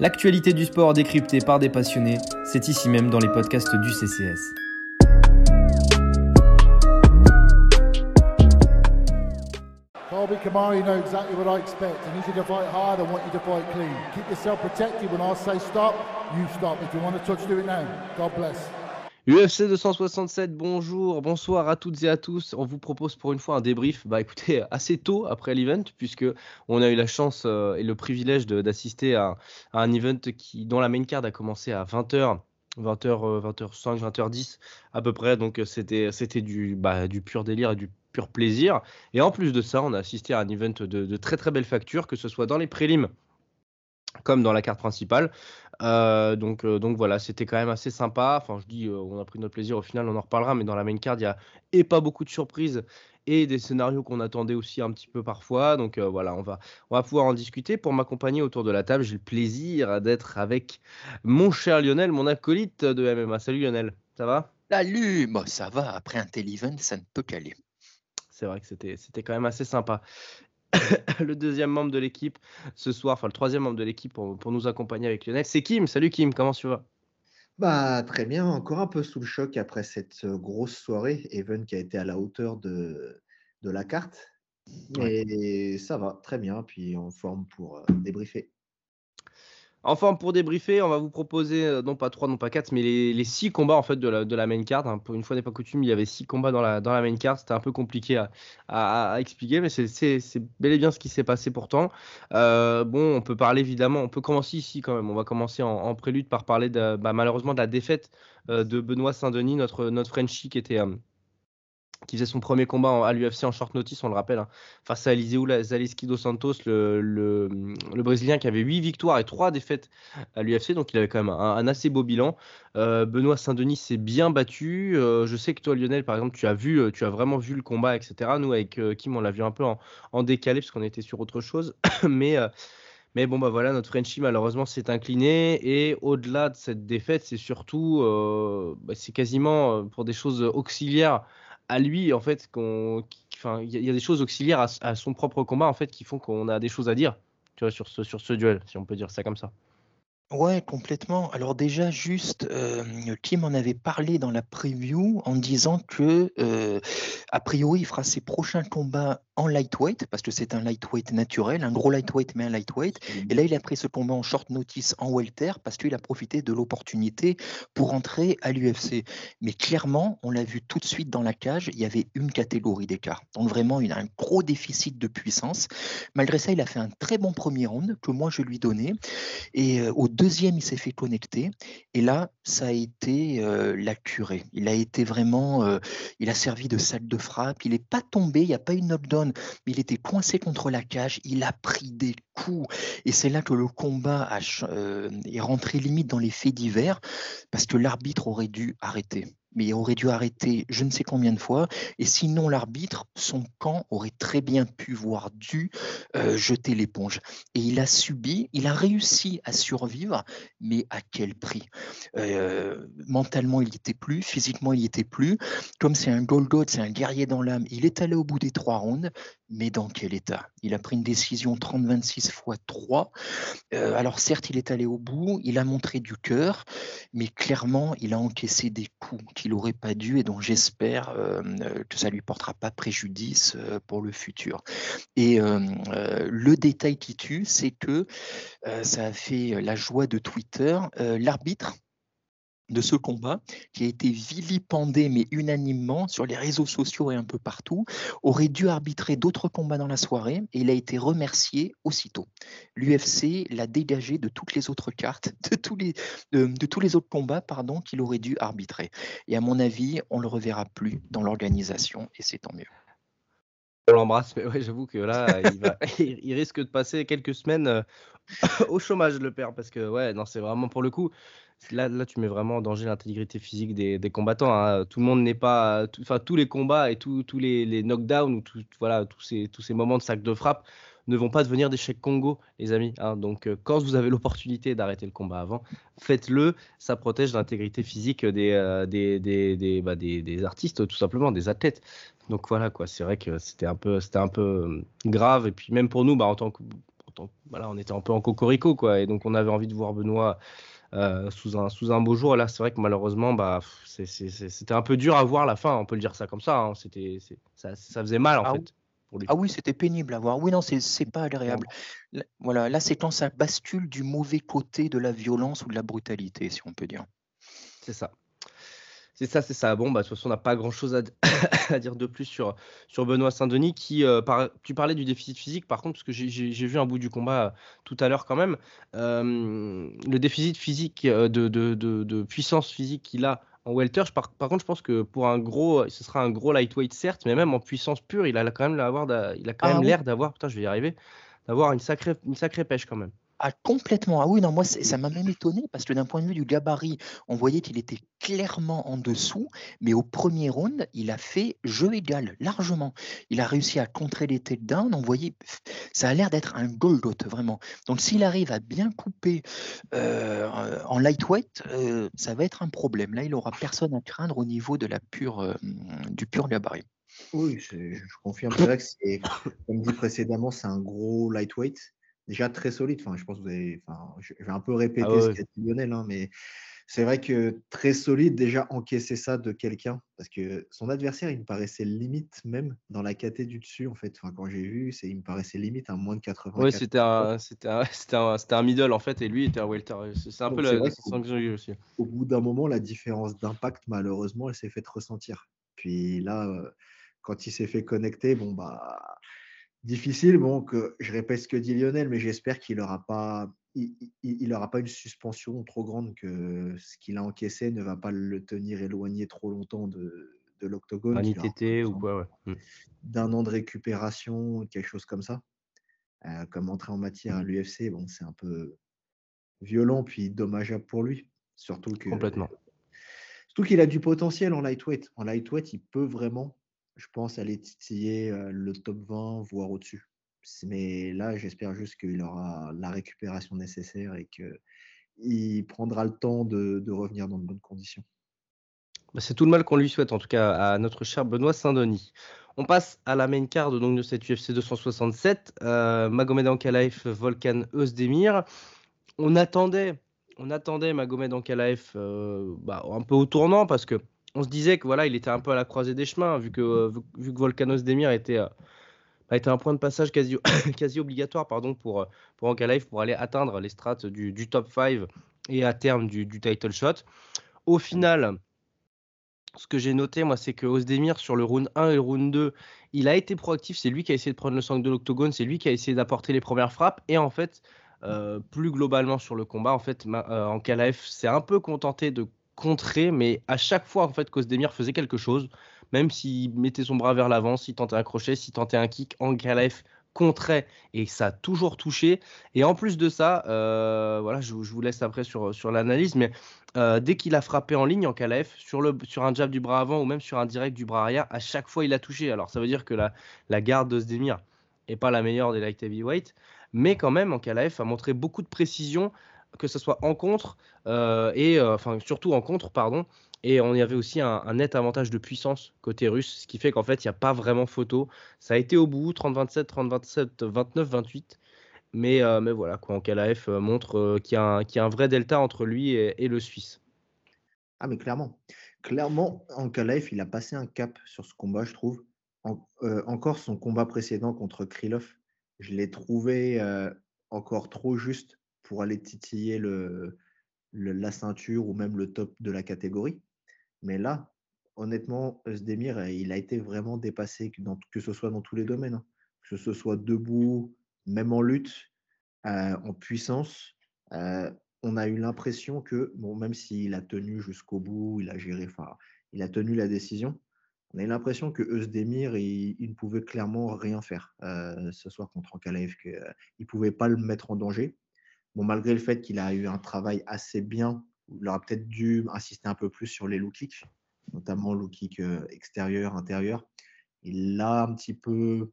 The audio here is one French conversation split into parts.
L'actualité du sport décryptée par des passionnés, c'est ici même dans les podcasts du CCS. Colby Kamara, you know exactly what I expect. I need you to fight hard. I want you to fight clean. Keep yourself protected. When I say stop, you stop. If you want to touch, do it now. God bless. UFC 267, bonjour, bonsoir à toutes et à tous. On vous propose pour une fois un débrief, bah écoutez, assez tôt après l'event, puisque on a eu la chance euh, et le privilège d'assister à, un event qui, dont la main card a commencé à 20h. 20h, 20h5, 20h10 à peu près, donc euh, c'était du, bah, du pur délire et du pur plaisir. Et en plus de ça, on a assisté à un event de, de très très belle facture, que ce soit dans les prélims comme dans la carte principale. Euh, donc, euh, donc voilà, c'était quand même assez sympa. Enfin, je dis, euh, on a pris notre plaisir au final, on en reparlera, mais dans la main card, il y a et pas beaucoup de surprises et des scénarios qu'on attendait aussi un petit peu parfois. Donc voilà, on va, on va pouvoir en discuter. Pour m'accompagner autour de la table, j'ai le plaisir d'être avec mon cher Lionel, mon acolyte de MMA. Salut Lionel, ça va? Salut, moi ça va. Après un tel event, ça ne peut qu'aller. C'est vrai que c'était, c'était quand même assez sympa. le deuxième membre de l'équipe ce soir, enfin le troisième membre de l'équipe pour, nous accompagner avec Lionel. C'est Kim. Salut Kim, comment tu vas? Bah, très bien, encore un peu sous le choc après cette euh, grosse soirée. Even qui a été à la hauteur de, de la carte. Et ça va, très bien. Puis en forme pour euh, débriefer. En forme pour débriefer, on va vous proposer euh, non pas trois, non pas quatre, mais les, six combats en fait de la, main card. Hein. Pour une fois n'est pas coutume, il y avait six combats dans la, dans la main card. C'était un peu compliqué à, expliquer, mais c'est bel et bien ce qui s'est passé pourtant. Euh, bon, on peut parler évidemment, on peut commencer ici quand même. On va commencer en, prélude par parler de, bah, malheureusement de la défaite euh, de Benoît Saint-Denis, notre, notre Frenchie qui était qui faisait son premier combat à l'UFC en short notice, on le rappelle, face à Eliseu Zaleski dos Santos, le, le, Brésilien qui avait 8 victoires et 3 défaites à l'UFC, donc il avait quand même un, assez beau bilan. Euh, Benoît Saint-Denis s'est bien battu. Euh, je sais que toi, Lionel, par exemple, tu as, vu, euh, tu as vraiment vu le combat, etc. Nous, avec Kim, on l'a vu un peu en, décalé parce qu'on était sur autre chose. mais. Mais bon, bah voilà, notre Frenchie, malheureusement, s'est incliné. Et au-delà de cette défaite, c'est surtout, bah, c'est quasiment pour des choses auxiliaires à lui, en fait, qu'on, il y, a des choses auxiliaires à, son propre combat, en fait, qui font qu'on a des choses à dire, tu vois, sur ce, sur ce duel, si on peut dire ça comme ça. Ouais, complètement. Alors déjà, juste, euh, Kim en avait parlé dans la preview en disant que, euh, a priori, il fera ses prochains combats en lightweight, parce que c'est un lightweight naturel, un gros lightweight, mais un lightweight. Mmh. Et là, il a pris ce combat en short notice en welter, parce qu'il a profité de l'opportunité pour entrer à l'UFC. Mais clairement, on l'a vu tout de suite dans la cage, il y avait une catégorie d'écart. Donc vraiment, il a un gros déficit de puissance. Malgré ça, il a fait un très bon premier round que moi, je lui donnais. Et euh, au deuxième, il s'est fait connecter. Et là, ça a été euh, la curée. Il a été vraiment, euh, il a servi de salle de frappe. Il n'est pas tombé, il n'y a pas eu une knockdown, mais il était coincé contre la cage. Il a pris des coups. Et c'est là que le combat euh, est rentré limite dans les faits divers, parce que l'arbitre aurait dû arrêter mais il aurait dû arrêter je ne sais combien de fois. Et sinon, l'arbitre, son camp aurait très bien pu, voire dû, euh, jeter l'éponge. Et il a subi, il a réussi à survivre, mais à quel prix? Euh, Mentalement, il n'y était plus, physiquement, il n'y était plus. Comme c'est un Gold c'est un guerrier dans l'âme, il est allé au bout des trois rounds, mais dans quel état? Il a pris une décision 30-26 fois 3. Euh, alors certes, il est allé au bout, il a montré du cœur, mais clairement, il a encaissé des coups qu'il n'aurait pas dû et dont j'espère euh, que ça lui portera pas préjudice euh, pour le futur. Et le détail qui tue, c'est que ça a fait la joie de Twitter. L'arbitre de ce combat, qui a été vilipendé mais unanimement sur les réseaux sociaux et un peu partout, aurait dû arbitrer d'autres combats dans la soirée et il a été remercié aussitôt. L'UFC l'a dégagé de toutes les autres cartes, de tous les, de, tous les autres combats pardon, qu'il aurait dû arbitrer. Et à mon avis, on ne le reverra plus dans l'organisation et c'est tant mieux. On l'embrasse, mais ouais, j'avoue que là, il, il, risque de passer quelques semaines euh, au chômage, le père, parce que ouais, non, c'est vraiment pour le coup, Là, là, tu mets vraiment en danger l'intégrité physique des, combattants. Hein. Tout le monde n'est pas. Enfin, tous les combats et tous les, les, knockdowns ou voilà, tous, ces, tous ces moments de sac de frappe ne vont pas devenir des chèques Congo, les amis. Hein. Donc, euh, quand vous avez l'opportunité d'arrêter le combat avant, faites-le. Ça protège l'intégrité physique des, euh, des, des, bah, des, des, artistes, tout simplement, des athlètes. Donc voilà, quoi. C'est vrai que c'était un peu, un peu euh, grave. Et puis, même pour nous, bah, en tant que voilà, on était un peu en cocorico, quoi. Et donc, on avait envie de voir Benoît sous, un, sous un beau jour. là, c'est vrai que malheureusement, bah, c'était un peu dur à voir la fin, on peut le dire ça comme ça. Hein. C'était, ça, ça, faisait mal, en ah fait. Ah oui, c'était pénible à voir. Oui, non, c'est pas agréable. voilà, là, c'est quand ça bascule du mauvais côté de la violence ou de la brutalité, si on peut dire. C'est ça. C'est ça, c'est ça. Bon, bah, de toute façon, on n'a pas grand-chose à, dire de plus sur, sur Benoît Saint-Denis. Qui, euh, tu parlais du déficit physique, par contre, parce que j'ai vu un bout du combat euh, tout à l'heure quand même. Euh, le déficit physique, de, de, de, puissance physique qu'il a en welter, par, par, contre, je pense que pour un gros, ce sera un gros lightweight certes, mais même en puissance pure, il a quand même ah même l'air d'avoir, putain, je vais y arriver, d'avoir une sacrée, une sacrée pêche quand même. Complètement. Ah oui, non, moi, ça m'a même étonné parce que d'un point de vue du gabarit, on voyait qu'il était clairement en dessous, mais au premier round, il a fait jeu égal, largement. Il a réussi à contrer les takedowns. On voyait, ça a l'air d'être un goldot, vraiment. Donc, s'il arrive à bien couper euh, en lightweight, euh, ça va être un problème. Là, il aura personne à craindre au niveau de la pure, euh, du pur gabarit. Oui, je, confirme. C'est comme dit précédemment, c'est un gros lightweight déjà très solide. Enfin, je pense que vous avez. Enfin, je vais un peu répéter ah ce qu'a dit Lionel, hein, mais c'est vrai que très solide, déjà encaisser ça de quelqu'un, parce que son adversaire, il me paraissait limite même dans la caté du dessus, en fait. Enfin, quand j'ai vu, c'est, il me paraissait limite à moins de 80. Oui, c'était un, c'était, un, c'était, un, c'était un middle, en fait, et lui était un welter. C'est un peu la sensation que j'ai eu aussi. Au bout d'un moment, la différence d'impact, malheureusement, elle s'est faite ressentir. Puis là, euh, quand il s'est fait connecter, bon, bah Difficile, que je répète ce que dit Lionel, mais j'espère qu'il n'aura pas, il, aura pas une suspension trop grande que ce qu'il a encaissé ne va pas le tenir éloigné trop longtemps de, de l'octogone. Un ITT ou quoi, ouais. Mmh. D'un an de récupération, quelque chose comme ça. Euh, comme entrer en matière à l'UFC, bon, c'est un peu violent puis dommageable pour lui. Surtout que. Complètement. Surtout qu'il a du potentiel en lightweight. En lightweight, il peut vraiment je pense aller titiller le top 20, voire au-dessus. Mais là, j'espère juste qu'il aura la récupération nécessaire et qu'il prendra le temps de, revenir dans de bonnes conditions. Bah, c'est tout le mal qu'on lui souhaite, en tout cas à notre cher Benoît Saint-Denis. On passe à la main card de cette UFC 267. Euh, Magomed Ankalaev, Volkan Özdemir. On attendait, on attendait Magomed Ankalaev euh, bah, un peu au tournant parce que on se disait que voilà, il était un peu à la croisée des chemins, vu que, euh, vu, que Volcanos Demir était, euh, bah, était un point de passage quasi, quasi obligatoire pardon, pour, euh, pour pour aller atteindre les strates du, top 5 et à terme du, title shot. Au final, ce que j'ai noté, moi, c'est que Osdemir, sur le round 1 et le round 2, il a été proactif. C'est lui qui a essayé de prendre le sang de l'octogone, c'est lui qui a essayé d'apporter les premières frappes. Et en fait, plus globalement sur le combat, en fait, Ankalaev s'est un peu contenté de contrer, mais à chaque fois en fait faisait quelque chose, même s'il mettait son bras vers l'avant, s'il tentait un crochet, s'il tentait un kick, Ankalaev contrait et ça a toujours touché. Et en plus de ça, euh, voilà, je, vous laisse après sur, sur l'analyse, mais euh, dès qu'il a frappé en ligne en sur, le, sur un jab du bras avant ou même sur un direct du bras arrière, à chaque fois il a touché. Alors ça veut dire que la, la garde d'Osdemir n'est pas la meilleure des light heavyweight, mais quand même en a montré beaucoup de précision que ce soit en contre euh, et euh, enfin surtout en contre pardon. Et on y avait aussi un, net avantage de puissance côté russe ce qui fait qu'en fait il n'y a pas vraiment photo. Ça a été au bout 30-27 30-27 29-28 mais, euh, mais voilà quoi Kalaev montre qu'il y, a un vrai delta entre lui et, le Suisse. Ah mais clairement. Clairement Ankalaev il a passé un cap sur ce combat je trouve. Encore son combat précédent contre Krylov je l'ai trouvé encore trop juste pour aller titiller le, la ceinture ou même le top de la catégorie. Mais là, honnêtement, Zdemir, il a été vraiment dépassé, que, dans, que ce soit dans tous les domaines, hein. que ce soit debout, même en lutte, euh, en puissance. Euh, on a eu l'impression que, bon, même s'il a tenu jusqu'au bout, il a géré, enfin, il a tenu la décision, on a eu l'impression que Özdemir, il, ne pouvait clairement rien faire euh, ce soir contre Ankalaev, qu'il ne pouvait pas le mettre en danger. Bon, malgré le fait qu'il a eu un travail assez bien, il aurait peut-être dû insister un peu plus sur les low kicks, notamment low kick euh, extérieur, intérieur. Il l'a un petit peu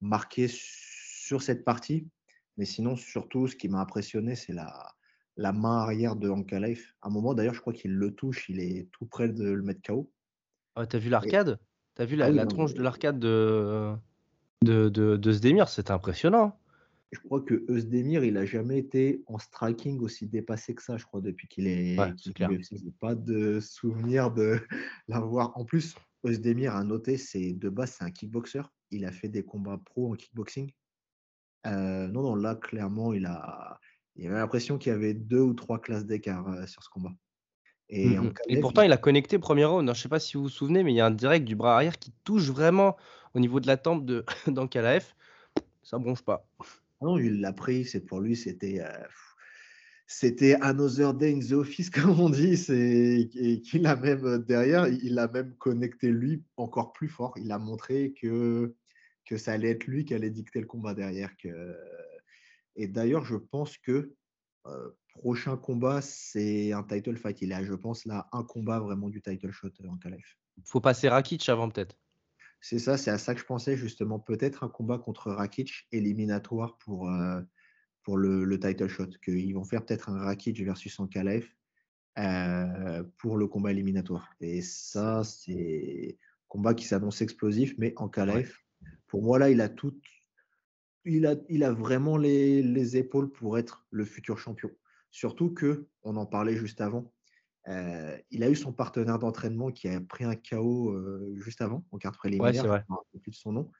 marqué sur cette partie. Mais sinon, surtout, ce qui m'a impressionné, c'est la, la main arrière de Ankalaev. À un moment, d'ailleurs, je crois qu'il le touche, il est tout près de le mettre KO. Ah, T'as vu l'arcade? T'as vu la, ah la tronche de l'arcade de, de, de, de Zdemir? C'était impressionnant. Je crois que Eusdemir, il a jamais été en striking aussi dépassé que ça, je crois, depuis qu'il est, Ouais, clair. UFC. J'ai pas de souvenir de l'avoir. En plus, Eusdemir, à noter, c'est de base, c'est un kickboxer. Il a fait des combats pro en kickboxing. Euh, non, non, là, clairement, il a, il avait l'impression qu'il y avait deux ou trois classes d'écart euh, sur ce combat. Et en. Et Kalev, pourtant, il- il a connecté premier round. hein. Je sais pas si vous vous souvenez, mais il y a un direct du bras arrière qui touche vraiment au niveau de la tempe de d'Ankalaev. Ça bronche pas. Ah non, il l'a pris, c'est pour lui, c'était euh, c'était another day in the office, comme on dit. C'est qu'il a même euh, derrière, il a même connecté lui encore plus fort. Il a montré que que ça allait être lui qui allait dicter le combat derrière. Et d'ailleurs, je pense que euh, prochain combat, c'est un title fight. Il a, je pense, là, un combat vraiment du title shot euh, en Calais. Faut passer Rakic avant peut-être. C'est ça, c'est à ça que je pensais justement. Peut-être un combat contre Rakic éliminatoire pour, euh, pour le, le title shot. Qu'ils vont faire peut-être un Rakic versus Ankalaev euh, pour le combat éliminatoire. Et ça, c'est un combat qui s'annonce explosif, mais Ankalaev, pour moi, là, il a tout. Il a, il a vraiment les, les épaules pour être le futur champion. Surtout que, on en parlait juste avant, euh, il a eu son partenaire d'entraînement qui a pris un KO euh, juste avant, en carte préliminaire, vrai. je ne plus de son nom.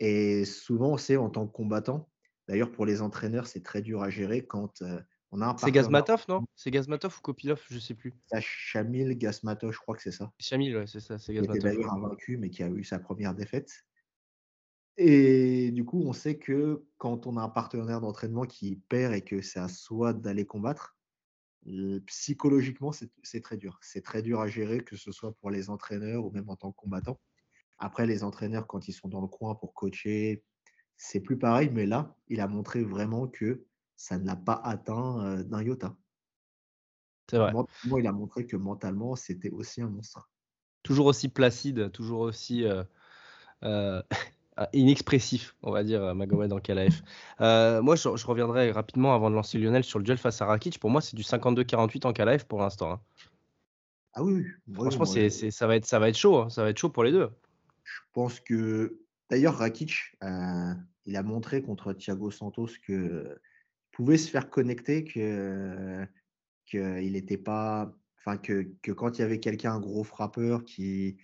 Et souvent, c'est en tant que combattant. D'ailleurs, pour les entraîneurs, c'est très dur à gérer quand euh, on a un C'est. Gazmatov, non? C'est Gazmatov ou Kopilov, je sais plus. C'est Shamil Gasmatov, je crois que c'est ça. Chamil, ouais, c'est ça, c'est Qui était Gazmatov. d'ailleurs invaincu, mais qui a eu sa première défaite. Et du coup, on sait que quand on a un partenaire d'entraînement qui perd et que c'est à soi d'aller combattre, psychologiquement, c'est très dur. C'est très dur à gérer, que ce soit pour les entraîneurs ou même en tant que combattant. Après, les entraîneurs, quand ils sont dans le coin pour coacher, c'est plus pareil, mais là, il a montré vraiment que ça ne l'a pas atteint euh, d'un iota. C'est vrai. Il a montré que mentalement, c'était aussi un monstre. Toujours aussi placide, toujours aussi euh, euh, inexpressif, on va dire, euh, Magomed Ankalaev. Euh, moi, je, je reviendrai rapidement avant de lancer Lionel sur le duel face à Rakic. Pour moi, c'est du 52-48 Ankalaev pour l'instant. hein. Ah oui, Franchement, c'est- ça, va être, ça va être chaud. hein. Ça va être chaud pour les deux. Je pense que d'ailleurs Rakic, euh, il a montré contre Thiago Santos que pouvait se faire connecter, que qu'il n'était pas, enfin que, que quand il y avait quelqu'un, un gros frappeur, qui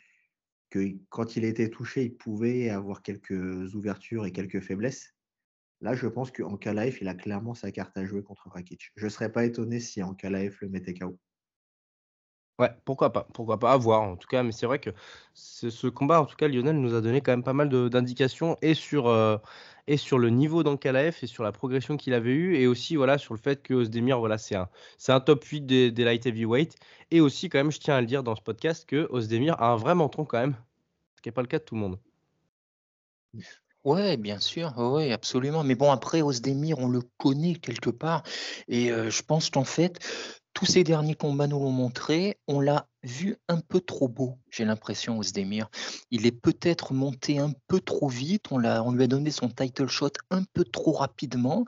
quand il était touché, il pouvait avoir quelques ouvertures et quelques faiblesses. Là, je pense qu'en Kalaev, il a clairement sa carte à jouer contre Rakic. Je ne serais pas étonné si en Kalaev le mettait KO. Ouais, pourquoi pas, pourquoi pas, à en tout cas, mais c'est vrai que ce, combat, en tout cas, Lionel nous a donné quand même pas mal d'indications et sur, euh, et sur le niveau d'Ankalaev et sur la progression qu'il avait eue et aussi voilà, sur le fait que Ozdemir, voilà, c'est un, un top 8 des, light heavyweight et aussi quand même, je tiens à le dire dans ce podcast, que Ozdemir a un vrai menton quand même, ce qui n'est pas le cas de tout le monde. Ouais, bien sûr, ouais, absolument. Mais bon, après, Ozdemir, on le connaît quelque part. Et euh, je pense qu'en fait, tous ces derniers combats nous l'ont montré, on l'a vu un peu trop beau, j'ai l'impression, Ozdemir. Il est peut-être monté un peu trop vite, on, lui a donné son title shot un peu trop rapidement.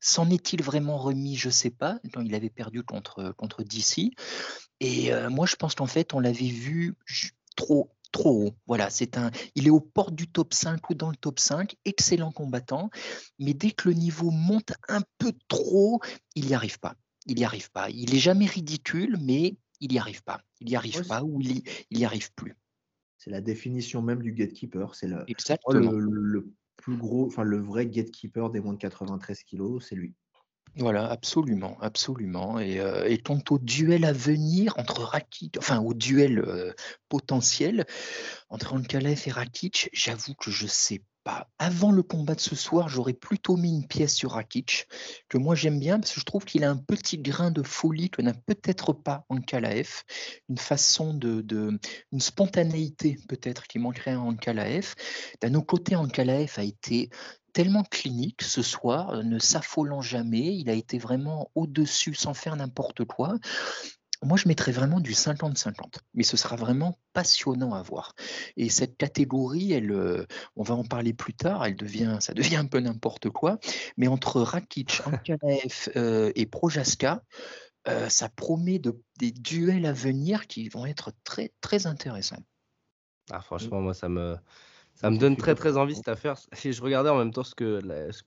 S'en est-il vraiment remis, je sais pas, il avait perdu contre, contre DC. Et euh, moi, je pense qu'en fait, on l'avait vu trop, trop haut. Voilà, c'est un, il est aux portes du top 5 ou dans le top 5, excellent combattant, mais dès que le niveau monte un peu trop, il n'y arrive pas. Il n'y arrive pas. Il est jamais ridicule, mais il n'y arrive pas. Il n'y arrive pas ou il y, il y arrive plus. C'est la définition même du gatekeeper. C'est le, le plus gros, enfin le vrai gatekeeper des moins de 93 kilos, c'est lui. Voilà, absolument, absolument. Et, euh, et quant au duel à venir entre Rakic, enfin au duel euh, potentiel entre Ankalev et Rakic, j'avoue que je sais pas. Avant le combat de ce soir, j'aurais plutôt mis une pièce sur Rakic, que moi j'aime bien parce que je trouve qu'il a un petit grain de folie que n'a peut-être pas Ankalaev, une façon de, de une spontanéité peut-être qui manquerait à Ankalaev. D'un autre côté, Ankalaev a été tellement clinique ce soir, euh, ne s'affolant jamais. Il a été vraiment au-dessus sans faire n'importe quoi. Moi, je mettrais vraiment du 50-50, mais ce sera vraiment passionnant à voir. Et cette catégorie, elle, euh, on va en parler plus tard, elle devient, ça devient un peu n'importe quoi. Mais entre Rakic, Ankalaev euh, et Projaska, euh, ça promet de, des duels à venir qui vont être très, très intéressants. Ah, franchement, moi, ça me, Ça me donne très très envie cette affaire. Si je regardais en même temps ce que la, ce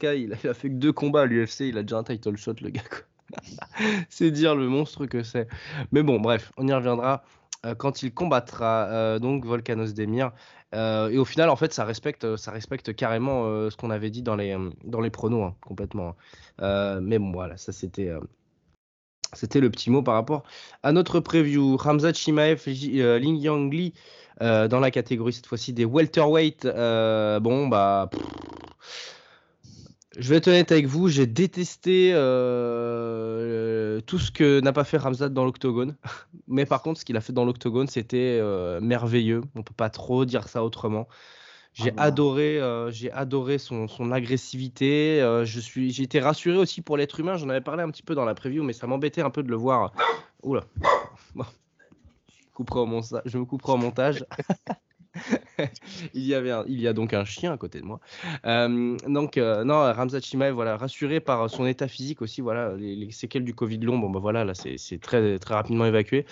il a, il a fait que deux combats à l'UFC, il a déjà un title shot le gars. c'est dire le monstre que c'est. Mais bon, bref, on y reviendra euh, quand il combattra euh, donc Volcanos Demir. Euh, et au final, en fait, ça respecte, ça respecte carrément ce qu'on avait dit dans les, dans les pronos, hein, complètement. mais bon, voilà, ça c'était. c'était le petit mot par rapport à notre preview. Ramzat Shimaev, Ling Yang Li dans la catégorie cette fois-ci des welterweight. bon, bah. Je vais être honnête avec vous, j'ai détesté euh, tout ce que n'a pas fait Ramzat dans l'octogone. Mais par contre, ce qu'il a fait dans l'octogone, c'était euh, merveilleux. On peut pas trop dire ça autrement. J'ai ah adoré, euh, j'ai adoré son, son agressivité. je suis, j'ai été rassuré aussi pour l'être humain. J'en avais parlé un petit peu dans la preview, mais ça m'embêtait un peu de le voir. Oula. Bon. Je me couperai au montage. il, y avait il y a donc un chien à côté de moi. Euh, donc, euh, non, Ramzat Chimaev, voilà, rassuré par son état physique aussi, voilà, les, séquelles du Covid long, bon, bah voilà, là, c'est très, très rapidement évacué.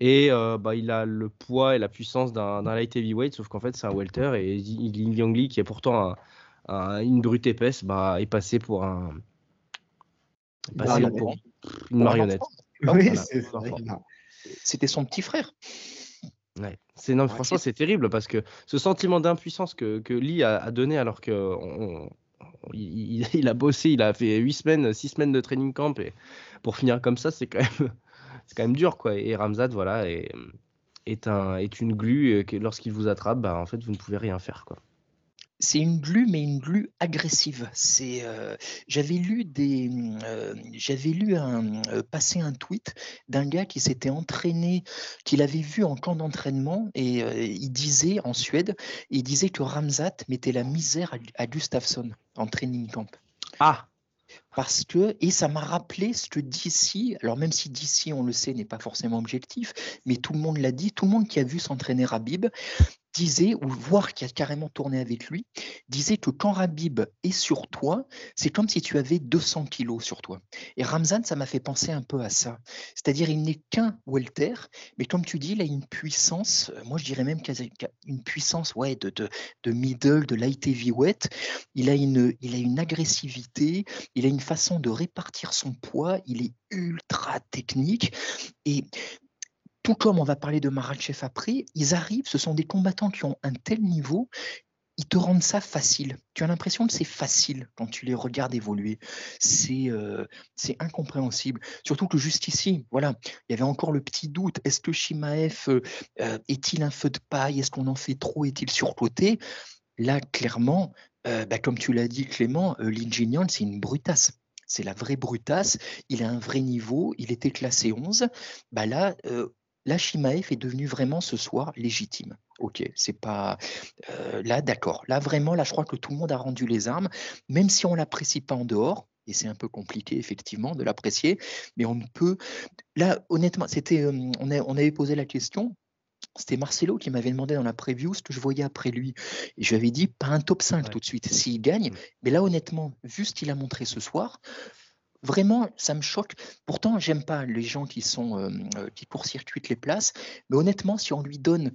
Et euh, bah, il a le poids et la puissance d'un light heavyweight, sauf qu'en fait, c'est un welter. Et Ling Yang qui est pourtant une brute épaisse, bah, est passé pour un. Passé pour une marionnette. Oui, C'était son petit frère. C'est non, franchement, c'est terrible parce que ce sentiment d'impuissance que, que Lee a, donné alors que il, a bossé, il a fait 8 semaines, 6 semaines de training camp et pour finir comme ça, c'est quand même c'est quand même dur quoi. Et Ramzad, voilà, est, est, un, est une glu que lorsqu'il vous attrape, bah, en fait, vous ne pouvez rien faire quoi c'est une glu, mais une glu agressive. C'est, euh, j'avais lu des, euh, j'avais lu un, euh, passer un tweet d'un gars qui s'était entraîné, qu'il avait vu en camp d'entraînement, et il disait en Suède, il disait que Ramzat mettait la misère à, à Gustafsson en training camp. Ah. Parce que, et ça m'a rappelé ce que d'ici, alors même si d'ici, on le sait, n'est pas forcément objectif, mais tout le monde l'a dit, tout le monde qui a vu s'entraîner Rabib disait, ou voir qui a carrément tourné avec lui, disait que quand Rabib est sur toi, c'est comme si tu avais 200 kilos sur toi. Et Ramzan, ça m'a fait penser un peu à ça. C'est-à-dire, il n'est qu'un welter, mais comme tu dis, il a une puissance, euh, moi je dirais même qu'il a une puissance ouais, de, de, middle, de light heavyweight. Il a, une, il a une agressivité, il a une façon de répartir son poids, il est ultra technique. Et tout comme on va parler de Maratchev après, ils arrivent, ce sont des combattants qui ont un tel niveau, ils te rendent ça facile. Tu as l'impression que c'est facile quand tu les regardes évoluer. C'est euh, incompréhensible. Surtout que juste ici, voilà, il y avait encore le petit doute. Est-ce que Shimaev euh, euh, est-il un feu de paille? Est-ce qu'on en fait trop? Est-il surcoté? Là, clairement, bah, comme tu l'as dit Clément, Lin c'est une brutasse c'est la vraie brutasse, il a un vrai niveau, il était classé 11. Bah là, Là, Shimaev est devenu vraiment ce soir légitime. Ok, c'est pas euh, là, d'accord. Là, vraiment, là, je crois que tout le monde a rendu les armes, même si on l'apprécie pas en dehors. Et c'est un peu compliqué, effectivement, de l'apprécier. Mais on peut. Là, honnêtement, c'était, euh, on, on avait posé la question. C'était Marcelo qui m'avait demandé dans la preview ce que je voyais après lui. Et je lui avais dit, pas un top 5 tout de suite, s'il gagne. Mmh. Mais là, honnêtement, vu ce qu'il a montré ce soir, Vraiment, ça me choque. Pourtant, j'aime pas les gens qui sont euh, euh, qui court-circuitent les places, mais honnêtement, si on lui donne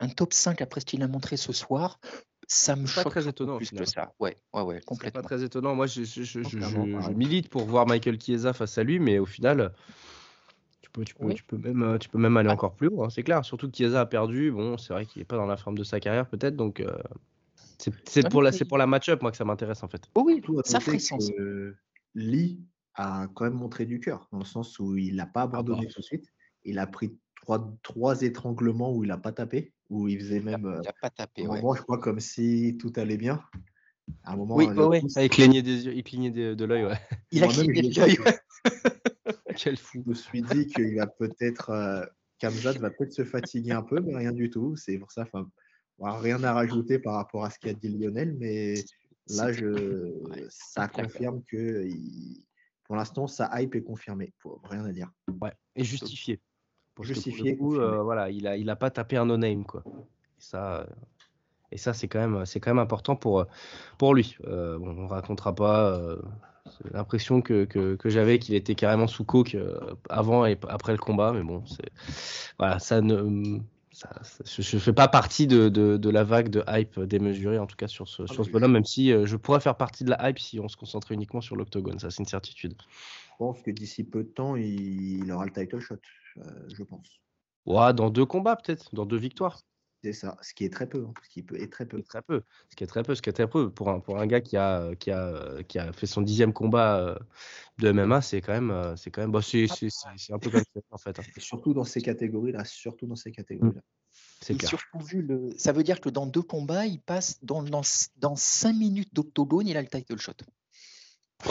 un top 5 après ce qu'il a montré ce soir, ça me choque très étonnant plus que ça. Ouais, ouais, ouais, complètement. Pas très étonnant. Moi, je, je, je, milite pour voir Michael Chiesa face à lui, mais au final, tu peux, tu peux, tu peux même, euh, tu peux même aller ah. encore plus haut. Hein, c'est clair. Surtout que Chiesa a perdu. Bon, c'est vrai qu'il n'est pas dans la forme de sa carrière, peut-être. Donc, c'est pour la, c'est pour la match-up, moi, que ça m'intéresse en fait. Oh oui, ça ferait sens. Lee a quand même montré du cœur, dans le sens où il n'a pas ah bah. abandonné tout de suite. Il a pris trois, trois étranglements où il n'a pas tapé, où il faisait même. Il n'a pas tapé, ouais. je crois, comme si tout allait bien. À un moment, oui, ouais, il clignait des yeux, il clignait de, l'œil, ouais. Il a cligné de l'œil, Quel fou. Je me suis dit qu'il va peut-être. Euh, Kamzat va peut-être se fatiguer un peu, mais rien du tout. C'est pour ça, enfin, rien à rajouter par rapport à ce qu'a dit Lionel, mais là, je, ça confirme que pour l'instant, sa hype est confirmée. Rien à dire. Ouais, et justifié. Pour justifier. Euh, voilà, il a, il a pas tapé un no-name quoi. Et ça, euh, et ça c'est quand même, c'est quand même important pour, euh, pour lui. Euh, bon, on racontera pas. l'impression que, que, que j'avais qu'il était carrément sous coke avant et après le combat, mais bon, c'est voilà, ça ne je ne fais pas partie de, la vague de hype démesurée, en tout cas sur ce, ah, sur ce bonhomme, même si je pourrais faire partie de la hype si on se concentrait uniquement sur l'octogone, ça c'est une certitude. Je pense que d'ici peu de temps, il, aura le title shot, je pense. Ouais, dans deux combats peut-être, dans deux victoires. C'est ça, ce qui est très peu, hein, ce qui est très peu. Très peu, ce qui est très peu, ce qui est très peu pour un pour un gars qui a qui a qui a fait son dixième combat euh, de MMA, c'est quand même euh, c'est quand même bah, c'est un peu comme ça en fait. Hein. Surtout dans ces catégories là, surtout dans ces catégories là. C'est le... Ça veut dire que dans deux combats, il passe dans, dans, dans cinq minutes d'octogone, il a le title shot.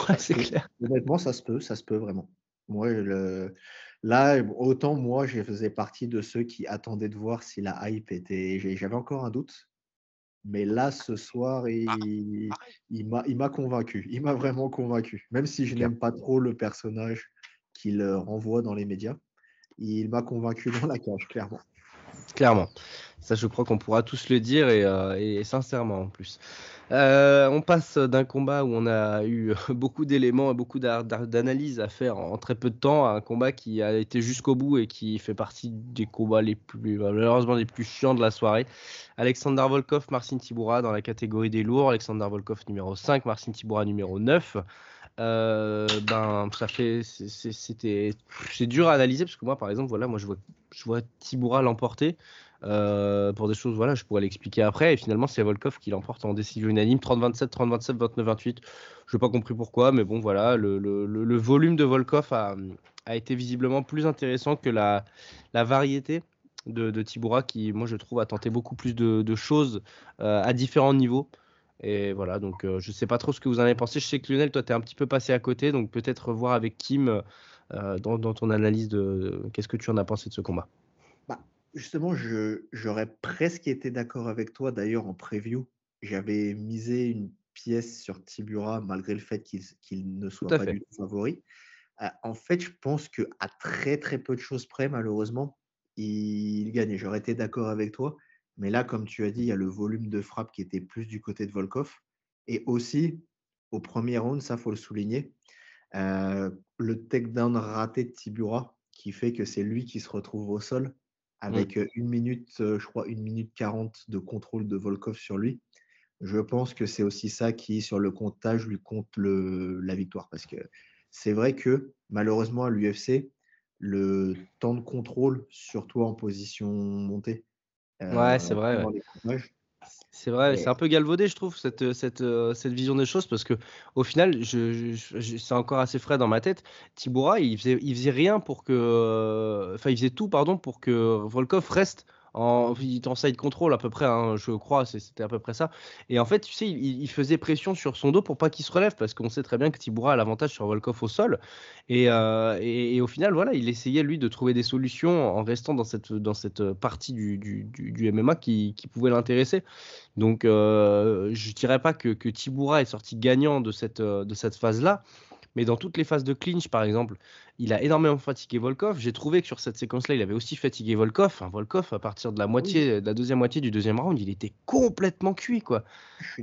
Ouais, c'est clair. Honnêtement, ça se peut, ça se peut vraiment. Moi, le, Là, autant moi, je faisais partie de ceux qui attendaient de voir si la hype était. J'avais encore un doute. Mais là, ce soir, ah, il, il m'a convaincu. Il m'a vraiment convaincu. Même si je n'aime pas trop le personnage qu'il renvoie dans les médias, il m'a convaincu dans la cage, clairement. Clairement. Ça, je crois qu'on pourra tous le dire et, euh, sincèrement en plus. Euh, on passe d'un combat où on a eu beaucoup d'éléments et beaucoup d'analyses à faire en très peu de temps à un combat qui a été jusqu'au bout et qui fait partie des combats les plus, malheureusement, les plus chiants de la soirée. Alexander Volkov, Marcin Tiboura dans la catégorie des lourds. Alexander Volkov numéro 5, Marcin Tiboura numéro 9. Euh, ben ça fait c'était c'est dur à analyser parce que moi par exemple voilà moi je vois je vois Tiboura l'emporter euh, pour des choses, voilà, je pourrais l'expliquer après. Et finalement, c'est Volkov qui l'emporte en décision unanime 30-27, 30-27, 29-28. Je n'ai pas compris pourquoi, mais bon, voilà, le, le, volume de Volkov a, a, été visiblement plus intéressant que la, la variété de, de Tiboura qui, moi, je trouve, a tenté beaucoup plus de, de choses euh, à différents niveaux. Et voilà, donc euh, je ne sais pas trop ce que vous en avez pensé. Je sais que Lionel, toi, tu es un petit peu passé à côté, donc peut-être voir avec Kim dans, dans, ton analyse de qu'est-ce que tu en as pensé de ce combat. Justement, j'aurais presque été d'accord avec toi. D'ailleurs, en preview, j'avais misé une pièce sur Tibura malgré le fait qu'il ne soit pas du tout favori. Euh, en fait, je pense qu'à très très peu de choses près, malheureusement, il gagne. J'aurais été d'accord avec toi. Mais là, comme tu as dit, il y a le volume de frappe qui était plus du côté de Volkov. Et aussi, au premier round, ça faut le souligner, euh, le takedown raté de Tibura qui fait que c'est lui qui se retrouve au sol Mmh. avec une minute, je crois, une minute 40 de contrôle de Volkov sur lui. Je pense que c'est aussi ça qui, sur le comptage, lui compte le, la victoire. Parce que c'est vrai que, malheureusement, à l'UFC, le temps de contrôle, surtout en position montée, ouais, c'est vrai. C'est vrai, c'est un peu galvaudé, je trouve, cette, cette, euh, cette vision des choses, parce que au final, je, c'est encore assez frais dans ma tête. Tiboura, il faisait, il faisait rien pour que. Euh, enfin, il faisait tout, pardon, pour que Volkov reste en, en side control à peu près, hein, je crois, c'était à peu près ça. Et en fait, tu sais, il, faisait pression sur son dos pour pas qu'il se relève, parce qu'on sait très bien que Tiboura a l'avantage sur Volkov au sol. Euh, et, et, au final, voilà, il essayait lui de trouver des solutions en restant dans cette, dans cette partie du, du, du, MMA qui, qui pouvait l'intéresser. Donc, euh, je dirais pas que, que Tiboura est sorti gagnant de cette, de cette phase-là. Mais dans toutes les phases de clinch, par exemple, il a énormément fatigué Volkov. J'ai trouvé que sur cette séquence-là, il avait aussi fatigué Volkov. Enfin, Volkov, à partir de la moitié, de la deuxième moitié du deuxième round, il était complètement cuit, quoi.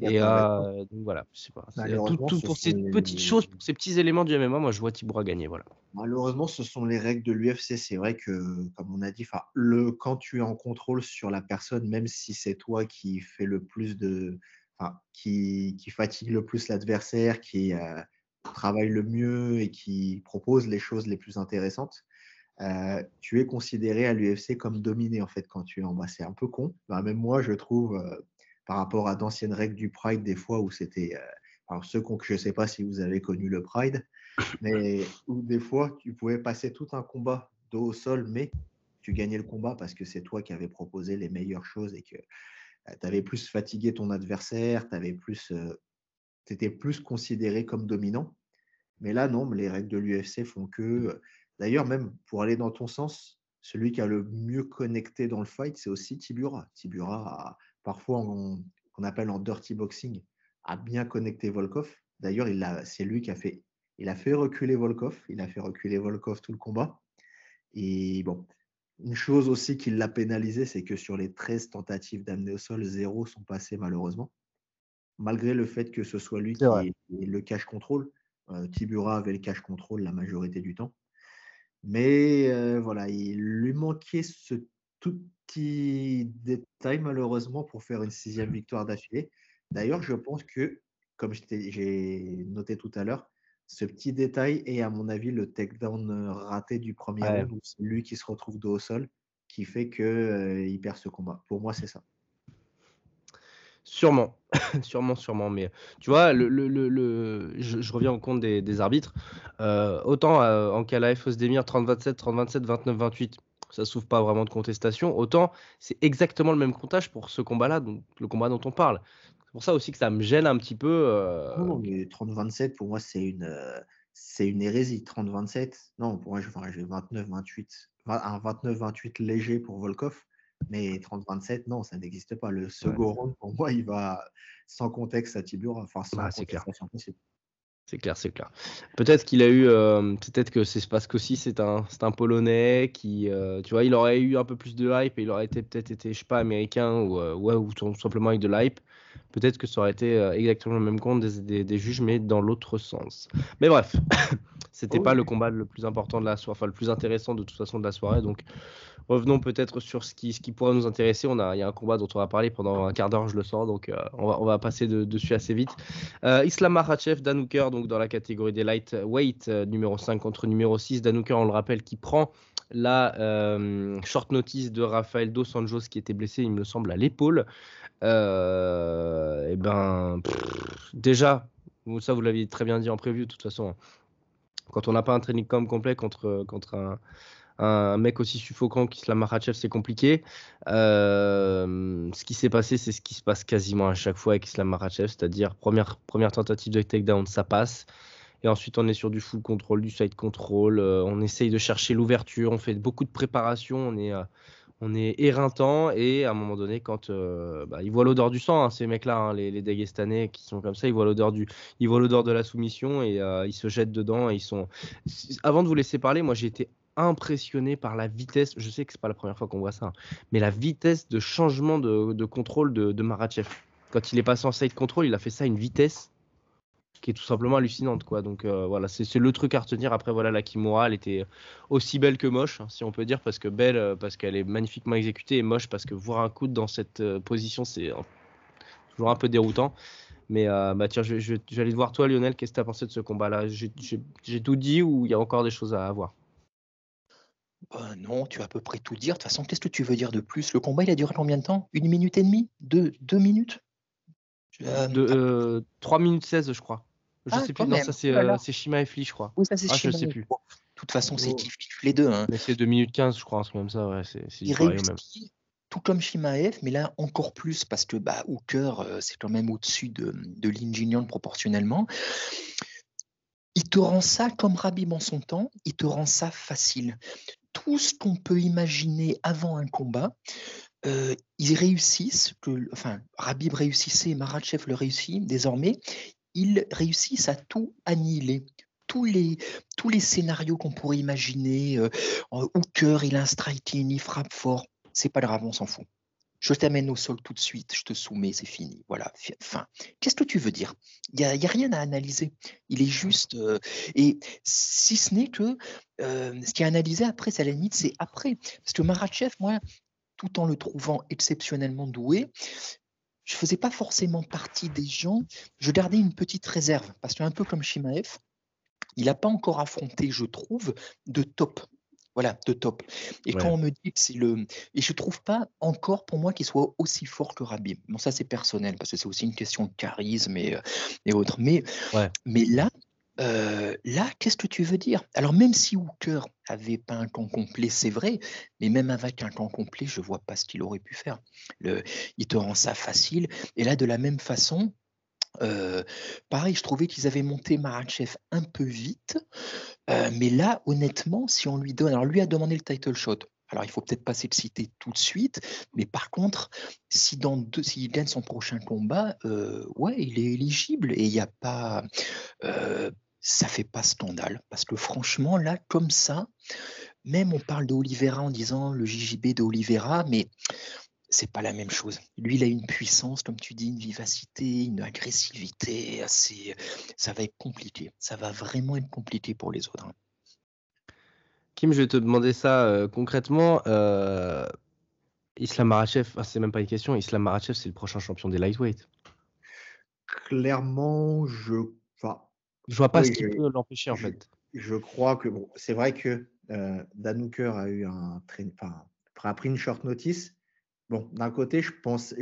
Et euh, donc voilà, pas. Tout, pour ces petites choses, pour ces petits éléments du MMA, moi, je vois Tiboura gagner, voilà. Malheureusement, ce sont les règles de l'UFC. C'est vrai que, comme on a dit, le quand tu es en contrôle sur la personne, même si c'est toi qui fait le plus de, qui fatigue le plus l'adversaire, qui euh, travaille le mieux et qui propose les choses les plus intéressantes, euh, tu es considéré à l'UFC comme dominé en fait quand tu es en bas. C'est un peu con. même moi, je trouve, euh, par rapport à d'anciennes règles du Pride, des fois où c'était. Euh, alors, ceux qu'on, je ne sais pas si vous avez connu le Pride, mais où des fois, tu pouvais passer tout un combat dos au sol, mais tu gagnais le combat parce que c'est toi qui avais proposé les meilleures choses et que tu avais plus fatigué ton adversaire, tu avais plus tu étais plus considéré comme dominant. Mais là, non, les règles de l'UFC font que. D'ailleurs, même pour aller dans ton sens, celui qui a le mieux connecté dans le fight, c'est aussi Tibura. Tibura, parfois, qu'on appelle en dirty boxing, a bien connecté Volkov. D'ailleurs, c'est lui qui a fait, il a fait reculer Volkov. Il a fait reculer Volkov tout le combat. Et bon, une chose aussi qui l'a pénalisé, c'est que sur les 13 tentatives d'amener au sol, zéro sont passées malheureusement malgré le fait que ce soit lui qui ait le cash contrôle. Euh, Tibura avait le cash contrôle la majorité du temps. Mais euh, voilà, il lui manquait ce tout petit détail, malheureusement, pour faire une sixième victoire d'affilée. D'ailleurs, je pense que, comme j'ai noté tout à l'heure, ce petit détail est, à mon avis, le takedown raté du premier round, c'est lui qui se retrouve dos au sol, qui fait qu'il euh, perd ce combat. Pour moi, c'est ça. Sûrement, sûrement, sûrement. Mais tu vois, je, reviens au compte des, arbitres. Euh, autant euh, en Kalaef Osdemir 30-27, 30-27, 29-28, ça s'ouvre pas vraiment de contestation. Autant c'est exactement le même comptage pour ce combat-là, le combat dont on parle. C'est pour ça aussi que ça me gêne un petit peu. Euh... Non, mais 30-27, pour moi, c'est une, c'est une hérésie. 30-27, non, pour moi, j'ai 29-28. Un 29-28 léger pour Volkov. Mais 30-27, non, ça n'existe pas. Le second round, pour moi, il va sans contexte à Tibur, enfin sans ah, contestation possible. C'est clair, c'est clair. Peut-être qu'il a eu, euh, peut-être que c'est parce qu'aussi c'est un, c'est un Polonais qui, euh, tu vois, il aurait eu un peu plus de hype et il aurait été peut-être été, je sais pas, américain ou, euh, ouais, ou tout simplement avec de l'hype. Peut-être que ça aurait été exactement le même compte des, des, juges, mais dans l'autre sens. Mais bref, c'était pas le combat le plus important de la soirée, enfin le plus intéressant de toute façon de la soirée. Donc revenons peut-être sur ce qui, ce qui pourrait nous intéresser. On a, il y a un combat dont on va parler pendant un quart d'heure, je le sens, donc euh, on, va, on, va, passer dessus assez vite. Euh, Islam Makhachev, Danouker, donc dans la catégorie des lightweight, euh, numéro 5 contre numéro 6. Danouker, on le rappelle, qui prend la euh, short notice de Rafael Dos Anjos qui était blessé, il me semble, à l'épaule. et ben, déjà, ça vous l'aviez très bien dit en prévu, de toute façon. Quand on n'a pas un training camp complet contre, contre un, mec aussi suffocant qu'Islam Makhachev, c'est compliqué. Euh, ce qui s'est passé, c'est ce qui se passe quasiment à chaque fois avec Islam Makhachev, c'est-à-dire première, première tentative de takedown, ça passe. Et ensuite, on est sur du full control, du side control. Euh, on essaye de chercher l'ouverture. On fait beaucoup de préparation. On est, euh, on est éreintant. Et à un moment donné, quand bah, ils voient l'odeur du sang, hein, ces mecs-là, hein, les, les qui sont comme ça, ils voient l'odeur du, ils voient l'odeur de la soumission et ils se jettent dedans. Et ils sont. Avant de vous laisser parler, moi, j'ai été impressionné par la vitesse. Je sais que c'est pas la première fois qu'on voit ça, hein, mais la vitesse de changement de, contrôle de, de Marachev. Quand il est passé en side control, il a fait ça à une vitesse qui est tout simplement hallucinante quoi. Donc euh, voilà, c'est le truc à retenir. Après voilà, la Kimura, elle était aussi belle que moche, hein, si on peut dire, parce que belle euh, parce qu'elle est magnifiquement exécutée et moche parce que voir un coup dans cette euh, position, c'est toujours un peu déroutant. Mais bah tiens, je, je, vais aller te voir toi, Lionel. Qu'est-ce que tu as pensé de ce combat-là? J'ai tout dit ou il y a encore des choses à avoir non, tu as à peu près tout dire. De toute façon, qu'est-ce que tu veux dire de plus? Le combat, il a duré combien de temps? Une minute et demie? Deux, deux minutes? Euh, de, 3 euh, minutes 16, je crois. Je ah, sais plus, non, ça c'est euh, Shima et Fli, je crois. Oui, ça c'est ah, Je sais plus. De toute façon, c'est kiff, les deux. Hein. Mais c'est 2 minutes 15, je crois, truc comme ça. Ouais, c'est il réussit, tout comme Shimaev, mais là encore plus parce que bah, Hooker, c'est quand même au-dessus de, de Lin proportionnellement. Il te rend ça comme Rabib en son temps, il te rend ça facile tout ce qu'on peut imaginer avant un combat, euh, ils réussissent, que, enfin, Rabib réussissait, Maratchev le réussit désormais, ils réussissent à tout annihiler. Tous les, tous les scénarios qu'on pourrait imaginer, euh, Hooker, il a un striking, il frappe fort, c'est pas grave, on s'en fout. Je t'amène au sol tout de suite, je te soumets, c'est fini. Voilà, fin. Qu'est-ce que tu veux dire? Il n'y a, rien à analyser. Il est juste. Euh, et si ce n'est que euh, ce qui est analysé après, c'est à la limite, c'est après. Parce que Maratchev, moi, tout en le trouvant exceptionnellement doué, je ne faisais pas forcément partie des gens. Je gardais une petite réserve. Parce qu'un peu comme Shimaev, il n'a pas encore affronté, je trouve, de top. Voilà, de top. Et quand on me dit que c'est le. Et je trouve pas encore pour moi qu'il soit aussi fort que Rabib. Bon, ça c'est personnel, parce que c'est aussi une question de charisme et, euh, et autres. Mais, mais là, là, qu'est-ce que tu veux dire? Alors, même si Hooker avait pas un camp complet, c'est vrai, mais même avec un camp complet, je vois pas ce qu'il aurait pu faire. Le, il te rend ça facile. Et là, de la même façon, pareil, je trouvais qu'ils avaient monté Maratchev un peu vite, mais là, honnêtement, si on lui donne, alors lui a demandé le title shot. Alors, il faut peut-être pas s'exciter tout de suite, mais par contre, si dans deux, s'il gagne son prochain combat, ouais, il est éligible et il n'y a pas, ça fait pas scandale parce que franchement, là, comme ça, même on parle de Oliveira en disant le JJB de Oliveira, mais c'est pas la même chose. Lui, il a une puissance, comme tu dis, une vivacité, une agressivité. Assez... Ça va être compliqué. Ça va vraiment être compliqué pour les autres. Hein. Kim, je vais te demander ça euh, concrètement. Euh, Islam Marachev, ah, c'est même pas une question. Islam Marachev, c'est le prochain champion des lightweight. Clairement, je. Je vois pas ce qui peut l'empêcher en fait. Je crois que bon, c'est vrai que euh, Dan Hooker a eu un enfin, a pris une short notice. Bon, d'un côté, je pense,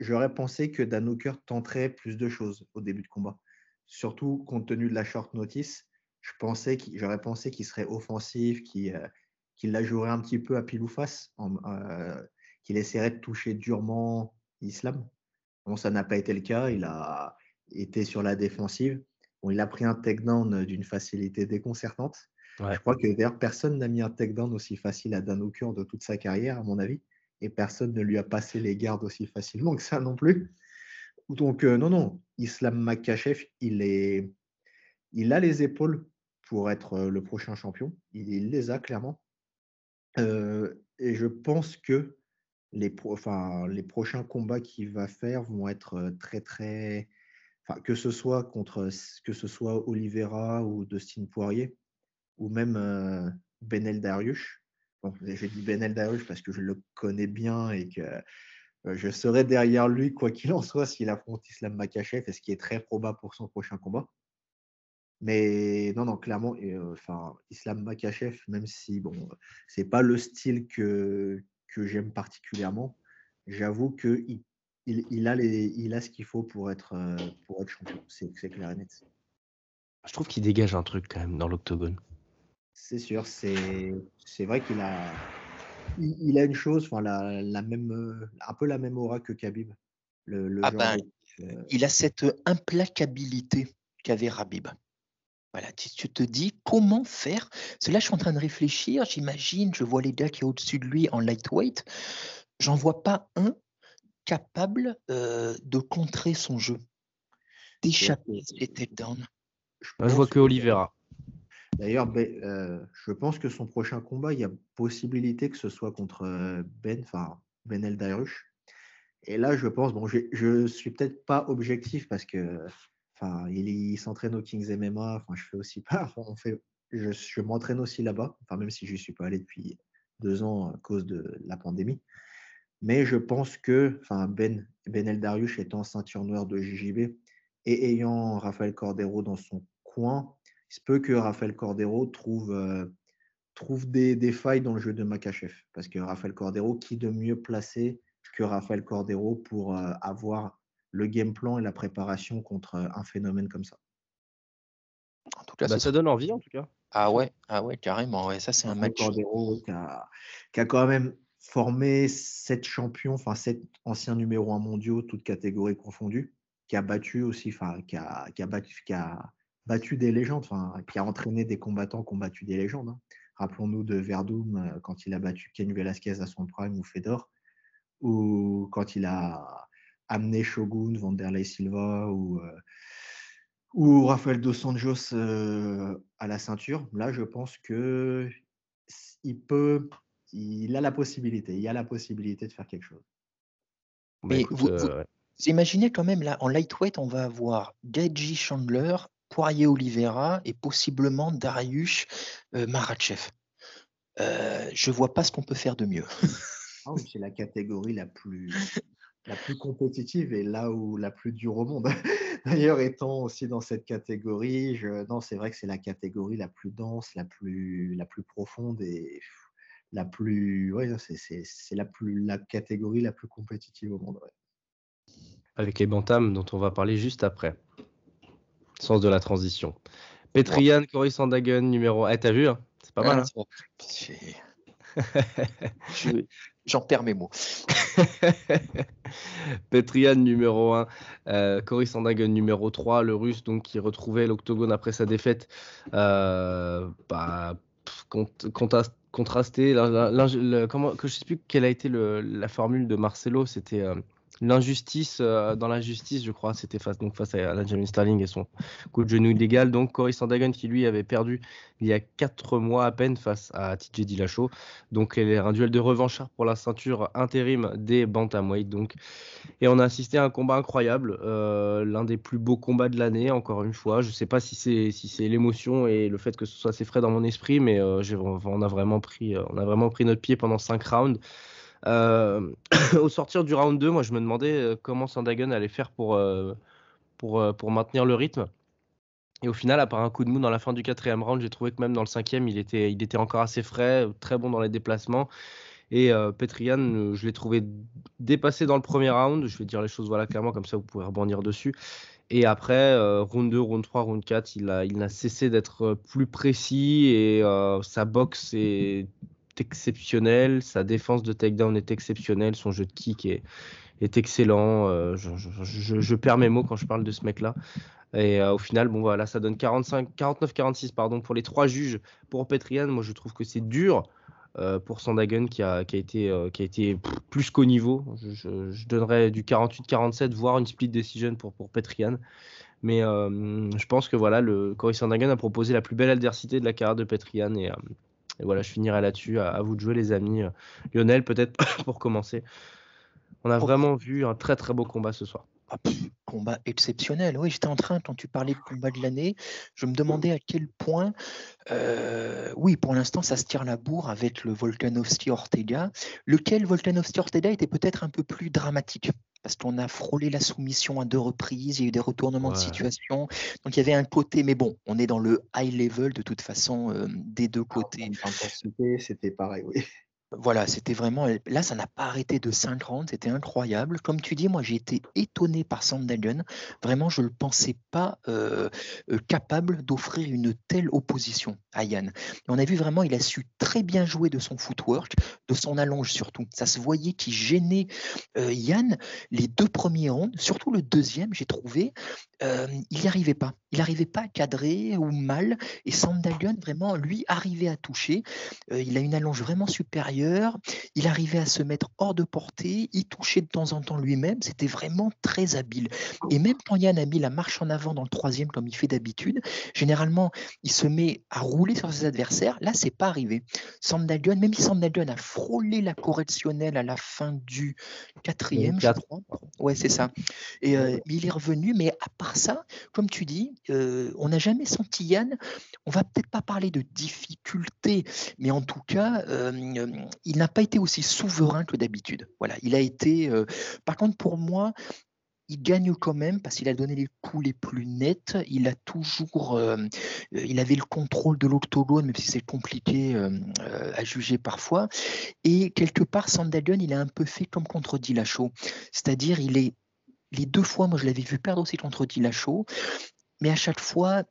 j'aurais pensé que Dan Hooker tenterait plus de choses au début de combat. Surtout compte tenu de la short notice, je pensais j'aurais pensé qu'il serait offensif, qu'il euh, la jouerait un petit peu à pile ou face, euh, qu'il essaierait de toucher durement Islam. Bon, ça n'a pas été le cas. Il a été sur la défensive. Bon, il a pris un takedown d'une facilité déconcertante. Je crois que d'ailleurs, personne n'a mis un takedown aussi facile à Dan Hooker de toute sa carrière, à mon avis. Et personne ne lui a passé les gardes aussi facilement que ça non plus. Donc, euh, non, non, Islam Makachev, il, est, il a les épaules pour être euh, le prochain champion. Il, les a clairement. Euh, et je pense que les, enfin, les prochains combats qu'il va faire vont être très, très. Que ce soit contre que ce soit Oliveira ou Dustin Poirier, ou même Benel Dariush. Bon, j'ai dit Benel Dariush parce que je le connais bien et que je serai derrière lui, quoi qu'il en soit, s'il affronte Islam Makachev, et ce qui est très probable pour son prochain combat. Mais non, non, clairement, enfin, Islam Makachev, même si bon, c'est pas le style que, que j'aime particulièrement, j'avoue qu'il il, il, a les, il a ce qu'il faut pour être, pour être champion. C'est clair et net. Je trouve qu'il dégage un truc quand même dans l'octogone. C'est sûr, c'est vrai qu'il a, il, a une chose, enfin, la, la, même, un peu la même aura que Khabib. Le, ah ben, euh, Il a cette implacabilité qu'avait Rabib. Voilà, tu, te dis comment faire? Cela, je suis en train de réfléchir. J'imagine, je vois les gars qui sont au-dessus de lui en lightweight. J'en vois pas un capable euh, de contrer son jeu, d'échapper les takedowns. Je, je vois que Oliveira. D'ailleurs, ben, euh, je pense que son prochain combat, il y a possibilité que ce soit contre euh, Ben, enfin Ben El Et là, je pense, bon, je ne suis peut-être pas objectif parce que, enfin, il, s'entraîne au Kings MMA. Enfin, je fais aussi on fait, je, je m'entraîne aussi là-bas. Enfin, même si je suis pas allé depuis deux ans à cause de la pandémie. Mais je pense que, enfin, Ben, Ben El Dariush étant ceinture noire de JJB et ayant Rafael Cordero dans son coin, il se peut que Rafael Cordero trouve, euh, trouve des, failles dans le jeu de Makachev. Parce que Rafael Cordero, qui de mieux placé que Rafael Cordero pour euh, avoir le game plan et la préparation contre euh, un phénomène comme ça? En tout cas, bah, ça, donne envie en tout cas. Ah ouais, ah ouais carrément. Ouais. Ça, c'est un match. Cordero qui a, qui a, quand même formé sept champions, enfin sept anciens numéros 1 mondiaux, toutes catégories confondues, qui a battu aussi, enfin, qui a, qui a battu, qui a battu des légendes, enfin, qui a entraîné des combattants qui ont battu des légendes. Hein. Rappelons-nous de Verdum euh, quand il a battu Ken Velasquez à son prime ou Fedor, ou quand il a amené Shogun, Vanderlei Silva ou, euh, ou Rafael Dos Anjos euh, à la ceinture. Là, je pense que il peut, il a la possibilité, il y a la possibilité de faire quelque chose. Mais vous, imaginez quand même là en lightweight, on va avoir Gaiji Chandler Poirier Oliveira et possiblement Darius euh, Marachev. Euh, je vois pas ce qu'on peut faire de mieux. Ah c'est la catégorie la plus, la plus compétitive et là où la plus dure au monde. D'ailleurs, étant aussi dans cette catégorie, je... non, c'est vrai que c'est la catégorie la plus dense, la plus, la plus profonde et la plus, ouais, c'est la plus, la catégorie la plus compétitive au monde. Avec les bantams dont on va parler juste après. Sens de la transition. Petrian, Cory Sandagen, numéro 1. Eh, t'as vu, hein c'est pas mal. Hein j'en perds mes mots. Petrian numéro 1, euh, Cory Sandagen numéro 3, le russe donc qui retrouvait l'octogone après sa défaite. Euh, bah, contrasté. comment, que je sais plus quelle a été la formule de Marcelo, c'était euh, l'injustice euh, dans l'injustice, je crois, c'était face, donc face à Benjamin Starling et son coup de genou illégal. Donc Cory Sandagon qui lui avait perdu il y a 4 mois à peine face à TJ Dillashaw. Donc un duel de revanche pour la ceinture intérim des bantamweight. Donc et on a assisté à un combat incroyable, euh, l'un des plus beaux combats de l'année. Encore une fois, je sais pas si c'est si c'est l'émotion et le fait que ce soit assez frais dans mon esprit, mais euh, on a vraiment pris on a vraiment pris notre pied pendant 5 rounds. au sortir du round 2, moi je me demandais comment Sandagun allait faire pour, pour, pour maintenir le rythme. Et au final, à part un coup de mou dans la fin du quatrième round, j'ai trouvé que même dans le cinquième, il était, il était encore assez frais, très bon dans les déplacements. Et euh, Petrian, euh, je l'ai trouvé dépassé dans le premier round. Je vais dire les choses voilà clairement, comme ça vous pouvez rebondir dessus. Et après, euh, round 2, round 3, round 4, il, a, il n'a cessé d'être plus précis et sa boxe est exceptionnelle, sa défense de takedown est exceptionnelle, son jeu de kick est, excellent. Je, je, perds mes mots quand je parle de ce mec-là. Et au final, bon voilà, ça donne 49-46 pardon pour les trois juges pour Petrian. Moi, je trouve que c'est dur euh, pour Sandagen qui a, été, euh, plus qu'au niveau. Je, donnerais du 48-47, voire une split decision pour, pour Petrian. Mais euh, je pense que voilà, le Cory Sandagen a proposé la plus belle adversité de la carrière de Petrian. Et, voilà, je finirai là-dessus. À, vous de jouer, les amis. Lionel, peut-être pour commencer. On a vraiment vu un très très beau combat ce soir. Ah, combat exceptionnel. Oui, j'étais en train, quand tu parlais de combat de l'année, je me demandais à quel point, euh, oui, pour l'instant, ça se tire la bourre avec le Volkanovski Ortega, lequel Volkanovski Ortega était peut-être un peu plus dramatique? Parce qu'on a frôlé la soumission à deux reprises, il y a eu des retournements de situation. Donc il y avait un côté, mais bon, on est dans le high level de toute façon euh, des deux côtés. C'était pareil, oui. Voilà, c'était vraiment. Là, ça n'a pas arrêté de 5 rounds, c'était incroyable. Comme tu dis, moi, j'ai été étonné par Sandhagen. Vraiment, je ne le pensais pas euh, euh, capable d'offrir une telle opposition à Yann. on a vu vraiment, il a su très bien jouer de son footwork, de son allonge surtout. Ça se voyait qu'il gênait euh, Yann les deux premiers rounds, surtout le deuxième, j'ai trouvé, il n'y arrivait pas. Il n'arrivait pas à cadrer ou mal. Et Sandhagen, vraiment, lui, arrivait à toucher. il a une allonge vraiment supérieure il arrivait à se mettre hors de portée, il touchait de temps en temps lui-même, c'était vraiment très habile. Et même quand Yann a mis la marche en avant dans le troisième comme il fait d'habitude, généralement il se met à rouler sur ses adversaires. Là, c'est pas arrivé. Sandalgun, même si Sandalgun a frôlé la correctionnelle à la fin du quatrième, je crois. Ouais, c'est ça. Et euh, il est revenu, mais à part ça, comme tu dis, euh, on n'a jamais senti Yann. On va peut-être pas parler de difficulté, mais en tout cas, euh, il n'a pas été aussi souverain que d'habitude. Voilà, il a été. Euh, par contre, pour moi, il gagne quand même parce qu'il a donné les coups les plus nets. Il a toujours, euh, il avait le contrôle de l'octogone, même si c'est compliqué euh, à juger parfois. Et quelque part, Sandalgun, il a un peu fait comme contre Dillashaw, c'est-à-dire il est les deux fois, moi je l'avais vu perdre aussi contre Dillashaw, mais à chaque fois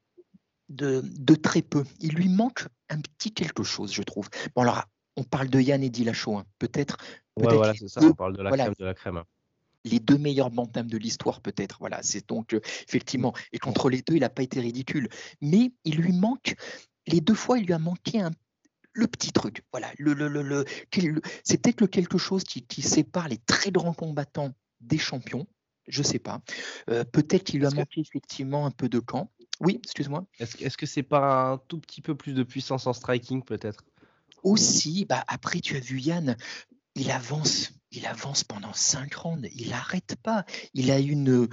de, de, très peu. Il lui manque un petit quelque chose, je trouve. Bon alors on parle de Yann et Dillashaw, hein. peut-être. Ouais, voilà, c'est ça, on parle de la crème de la crème. Les deux meilleurs bantams de l'histoire, peut-être. Voilà, c'est donc euh, effectivement. Et contre les deux, il n'a pas été ridicule. Mais il lui manque, les deux fois, il lui a manqué un le petit truc, voilà, le, le, le, c'est peut-être le quelque chose qui, sépare les très grands combattants des champions, je sais pas. Euh, peut-être qu'il lui a manqué effectivement un peu de camp. Oui, excuse-moi. Est-ce est -ce que c'est pas un tout petit peu plus de puissance en striking, peut-être? Aussi, bah, après, tu as vu Yann, il avance, il avance pendant cinq rounds, il n'arrête pas. Il a une,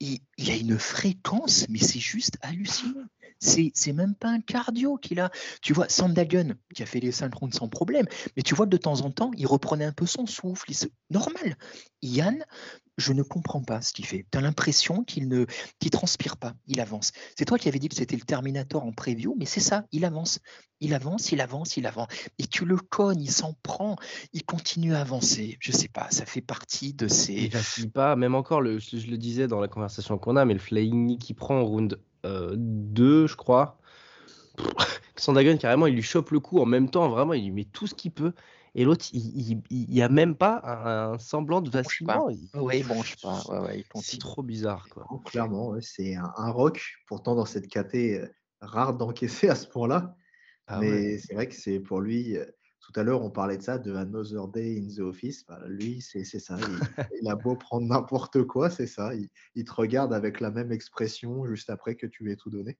il, a une fréquence, mais c'est juste hallucinant. C'est, c'est même pas un cardio qu'il a. Tu vois, Sandagun, qui a fait les cinq rounds sans problème, mais tu vois de temps en temps, il reprenait un peu son souffle. Il Normal. Yann, je ne comprends pas ce qu'il fait. Tu as l'impression qu'il ne transpire pas, il avance. C'est toi qui avais dit que c'était le Terminator en preview, mais c'est ça, il avance. Il avance, il avance, il avance. Et tu le cognes, il s'en prend, il continue à avancer. Je sais pas, ça fait partie de ces. Il pas, même encore, le, je le disais dans la conversation qu'on a, mais le flying qui prend en round 2, euh, je crois. Sandagun, carrément, il lui chope le coup en même temps, vraiment, il lui met tout ce qu'il peut. Et l'autre, il n'y a même pas un, semblant de vacillement. Oui, bon, je sais pas. c'est trop bizarre. Quoi. clairement, c'est un, rock. Pourtant, dans cette KT, euh, rare d'encaisser à ce point-là. Ah mais c'est vrai que c'est pour lui. Euh, tout à l'heure, on parlait de ça, de Another Day in the Office. lui, c'est ça. Il, a beau prendre n'importe quoi, c'est ça. Il, il, te regarde avec la même expression juste après que tu lui aies tout donné.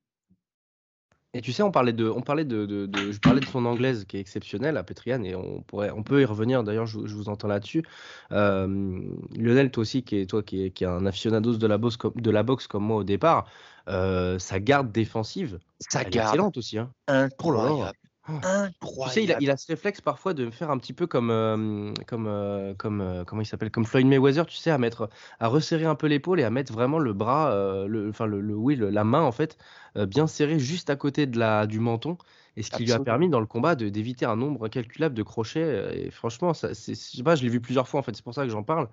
Et tu sais, on parlait de, on parlait de, de, je parlais de son anglaise qui est exceptionnelle à Petrian et on pourrait, on peut y revenir. D'ailleurs, je, vous entends là-dessus. Euh, Lionel, toi aussi, qui est toi qui est, qui est un aficionados de la boxe comme, de la boxe comme moi au départ, euh, sa garde défensive, sa garde excellente aussi. Hein. Incroyable. Incroyable. Tu sais, il a, il a ce réflexe parfois de faire un petit peu comme, euh, comme, euh, comme euh, comment il s'appelle, comme Floyd Mayweather, tu sais, à mettre, à resserrer un peu l'épaule et à mettre vraiment le bras, euh, le, enfin le, le- oui, le- la main en fait, bien serrée juste à côté de la, du menton, et ce qui lui a permis dans le combat d'éviter un nombre incalculable de crochets. Et franchement, ça, je sais pas, je l'ai vu plusieurs fois en fait, c'est pour ça que j'en parle.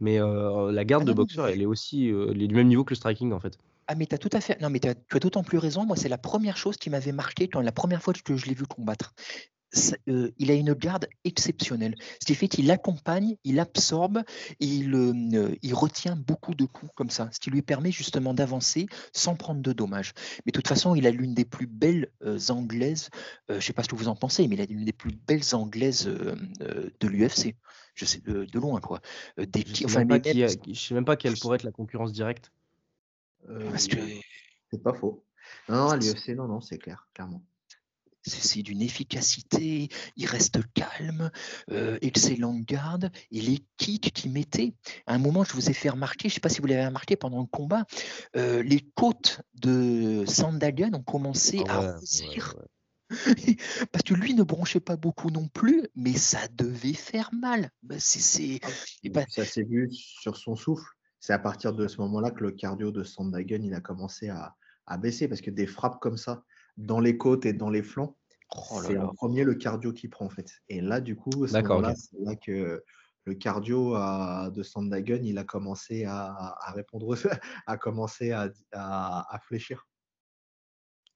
Mais la garde Ah de non, boxeur, elle est aussi, elle est du même niveau que le striking en fait. Ah, mais tu as tout à fait. Non, mais tu as d'autant plus raison. Moi, c'est la première chose qui m'avait marqué quand la première fois que je l'ai vu combattre. Euh, il a une garde exceptionnelle. Ce qui fait qu'il accompagne, il absorbe et il, euh, il retient beaucoup de coups comme ça, ce qui lui permet justement d'avancer sans prendre de dommages. Mais de toute façon, il a l'une des plus belles euh, anglaises, euh, je ne sais pas ce que vous en pensez, mais il a l'une des plus belles anglaises euh, euh, de l'UFC. Je sais, de, de loin, quoi. Euh, des Je sais enfin, même je sais même pas quelle pourrait être la concurrence directe. Euh, parce que C'est pas faux. Non, non, l'UFC, non, non, c'est clair, clairement. C'est d'une efficacité, il reste calme, euh, excellente garde, et les kicks qu'il mettait. À un moment, je vous ai fait remarquer, je ne sais pas si vous l'avez remarqué pendant le combat, euh, les côtes de Sandagan ont commencé Ah ouais, à ouais, rougir. ouais. Parce que lui ne bronchait pas beaucoup non plus, mais ça devait faire mal. Bah, c'est- et bah, Ça s'est vu sur son souffle. C'est à partir de ce moment-là que le cardio de Sandhagen il a commencé à, à baisser parce que des frappes comme ça dans les côtes et dans les flancs, oh c'est en premier le cardio qui prend en fait. Et là, du coup, c'est là que le cardio à- de Sandhagen il a commencé à, à répondre, à commencer à, à, à fléchir.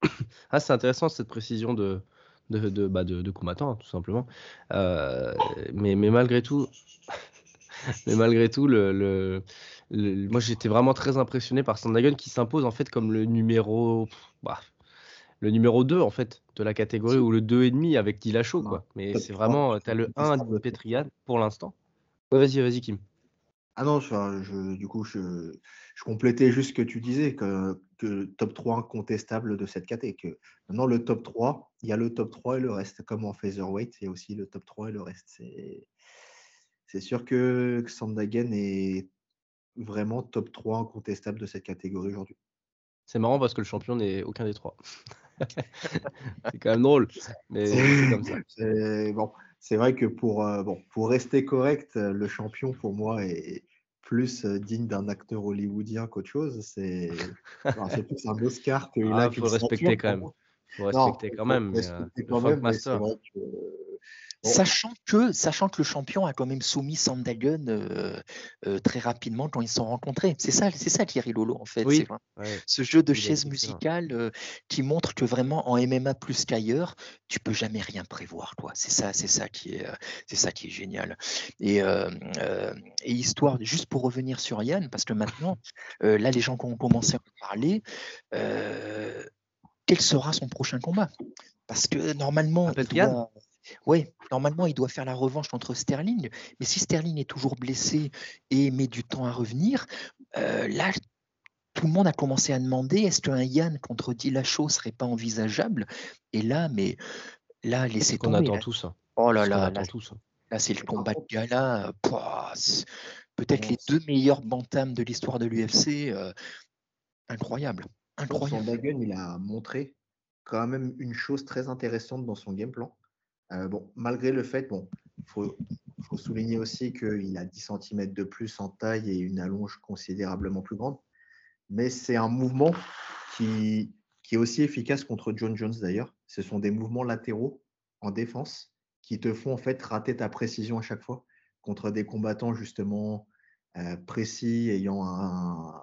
Ah, c'est intéressant cette précision de, de, de, bah, de, de combattant, hein, tout simplement. Euh, mais, mais malgré tout, mais malgré tout, le, le, le- moi j'étais vraiment très impressionné par Sandhagen qui s'impose en fait comme le numéro, bah, le numéro 2 en fait de la catégorie ou le 2,5 avec Dillashaw Non, quoi. Mais c'est 3, vraiment, tu as le 1 incontestable. Petrian pour l'instant. Ouais, vas-y, vas-y Kim. Ah non, je, du coup, je, je complétais juste ce que tu disais, que, que top 3 incontestable de cette caté. Que maintenant, le top 3, il y a le top 3 et le reste. Comme en featherweight, il y a aussi le top 3 et le reste. C'est, c'est sûr que Sandagen est vraiment top 3 incontestable de cette catégorie aujourd'hui. C'est marrant parce que le champion n'est aucun des trois. c'est quand même drôle, mais c'est comme ça. C'est bon, c'est vrai que pour, euh, bon, pour rester correct, euh, le champion pour moi est plus euh, digne d'un acteur hollywoodien qu'autre chose. C'est enfin, plus un Oscar qu'il Ah, a faut le respecter quand même. moi. Faut respecter quand même. respecter euh, le quand Funk même, mais Master. vrai que Bon. Sachant que, sachant que le champion a quand même soumis Sandagen euh, euh, très rapidement quand ils se sont rencontrés. C'est ça, c'est ça Thierry Lolo en fait. Oui. Ouais. Ce jeu de chaise musicale euh, qui montre que vraiment en MMA plus qu'ailleurs, tu peux jamais rien prévoir. Quoi. C'est ça, c'est ça qui est, c'est ça qui est génial. Et, et histoire, juste pour revenir sur Yann, parce que maintenant, là les gens qui ont commencé à en parler, quel sera son prochain combat? Parce que normalement, il doit, ouais, normalement, il doit faire la revanche contre Sterling. Mais si Sterling est toujours blessé et met du temps à revenir, euh, là, tout le monde a commencé à demander est-ce qu'un Yann contre Dillashaw serait pas envisageable? Et là, mais là, laissez tomber. attend là. tous. hein. Oh là là, attend là, tous. hein. là, c'est le combat de gala. Peut-être Bon, les deux meilleurs bantams de l'histoire de l'UFC. euh, incroyable. Incroyable. Sandhagen, il a montré quand même une chose très intéressante dans son game plan. Euh, bon, malgré le fait, bon, faut souligner aussi qu'il a 10 cm de plus en taille et une allonge considérablement plus grande. Mais c'est un mouvement qui, qui est aussi efficace contre John Jones d'ailleurs. Ce sont des mouvements latéraux en défense qui te font en fait rater ta précision à chaque fois contre des combattants justement euh, précis, ayant un,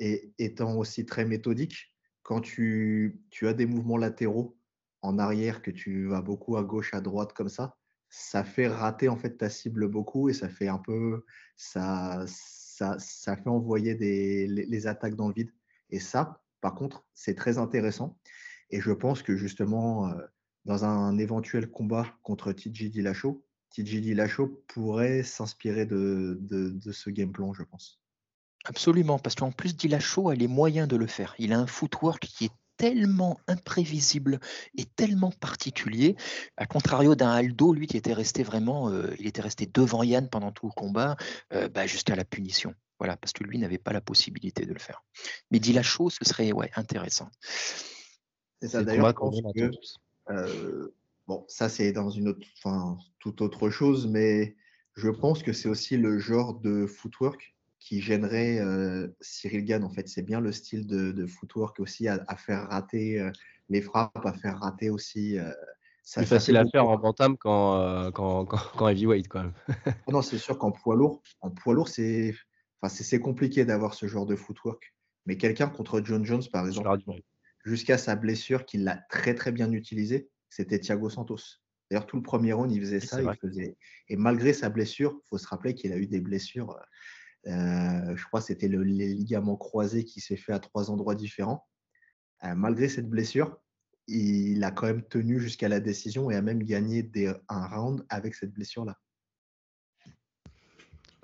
et étant aussi très méthodique. Quand tu, tu as des mouvements latéraux en arrière, que tu vas beaucoup à gauche, à droite comme ça, ça fait rater en fait ta cible beaucoup et ça fait un peu, ça, ça, ça fait envoyer des, les, attaques dans le vide. Et ça, par contre, c'est très intéressant. Et je pense que justement, euh, dans un éventuel combat contre TJ Dillashaw, TJ Dillashaw pourrait s'inspirer de, de, de ce game plan, je pense. Absolument, parce qu'en plus Dillashaw a les moyens de le faire. Il a un footwork qui est tellement imprévisible et tellement particulier, à contrario d'un Aldo, lui qui était resté vraiment, euh, il était resté devant Yann pendant tout le combat, euh, bah, jusqu'à la punition. Voilà, parce que lui n'avait pas la possibilité de le faire. Mais Dillashaw, ce serait ouais, intéressant. C'est ça, le d'ailleurs, que euh, bon, ça c'est dans une autre, enfin, toute autre chose, mais je pense que c'est aussi le genre de footwork qui gênerait euh, Cyril Gann. En fait, c'est bien le style de, footwork aussi à, faire rater euh, les frappes, à faire rater aussi. Euh, c'est facile à faire en bantam qu'en quand, quand, heavyweight quand même. Oh non, c'est sûr qu'en poids lourd, en poids lourd, c'est enfin, c'est compliqué d'avoir ce genre de footwork. Mais quelqu'un contre John Jones, par exemple, jusqu'à sa blessure, qu'il l'a très très bien utilisé, c'était Thiago Santos. D'ailleurs, tout le premier round, il faisait ça. Il faisait... Et malgré sa blessure, il faut se rappeler qu'il a eu des blessures. Euh, je crois que c'était le, les ligaments croisés qui s'est fait à trois endroits différents. Euh, malgré cette blessure, il a quand même tenu jusqu'à la décision et a même gagné un round avec cette blessure-là.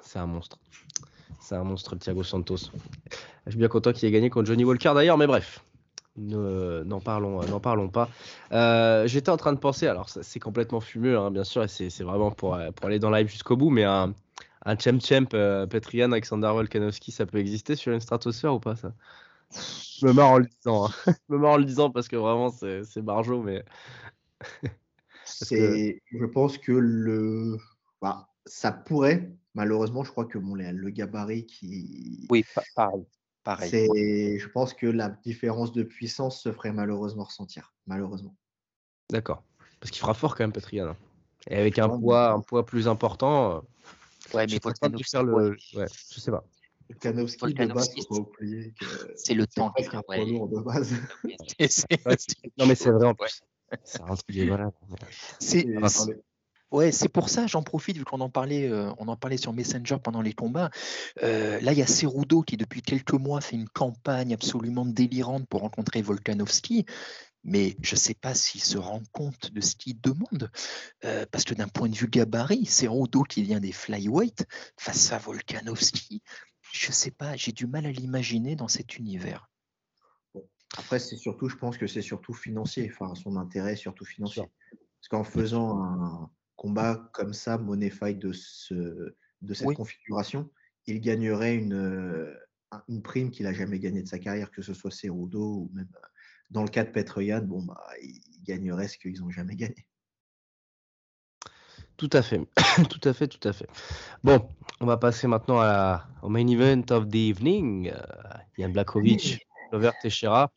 C'est un monstre. C'est un monstre, Thiago Santos. Je suis bien content qu'il ait gagné contre Johnny Walker d'ailleurs, mais bref, n'en parlons, parlons pas. Euh, j'étais en train de penser, alors c'est complètement fumeux, hein, bien sûr, et c'est vraiment pour, aller dans live jusqu'au bout, mais un champ champ euh, Petrian, Alexander Volkanovski, ça peut exister sur une stratosphère ou pas ça? Je me marre en le disant, hein. je me marre en le disant parce que vraiment c'est barjo, mais. Je pense que le. Bah, ça pourrait, malheureusement, je crois que bon, le gabarit qui. Oui, pareil. pareil. Je pense que la différence de puissance se ferait malheureusement ressentir, malheureusement. D'accord. Parce qu'il fera fort quand même, Petrian. Hein. Et avec un poids, un poids plus important. Ouais, mais Volkanovski, faire le... ouais, je sais pas. Volkanovski, de base, faut pas oublier que c'est le temps qui ouais. lourd de base. non, mais c'est vrai en plus. C'est un voilà. C'est Ouais, c'est pour ça, j'en profite, vu qu'on en parlait, euh, on en parlait sur Messenger pendant les combats. Euh, là, il y a Cerudo qui, depuis quelques mois, fait une campagne absolument délirante pour rencontrer Volkanovski. Mais je ne sais pas s'il se rend compte de ce qu'il demande. Euh, parce que d'un point de vue gabarit, Cerudo qui vient des flyweight face à Volkanovski, je ne sais pas, j'ai du mal à l'imaginer dans cet univers. Après, c'est surtout, je pense que c'est surtout financier. Enfin, son intérêt est surtout financier. Parce qu'en faisant un, combat comme ça, money fight de, ce, de cette configuration, il gagnerait une, euh, une prime qu'il n'a jamais gagnée de sa carrière, que ce soit Cerudo ou même euh, dans le cas de Petroyan, bon, bah, il gagnerait ce qu'ils n'ont jamais gagné. Tout à fait, tout à fait, tout à fait. Bon, on va passer maintenant à au main event of the evening. Euh, Yann Blakovic, Lover Teixeira.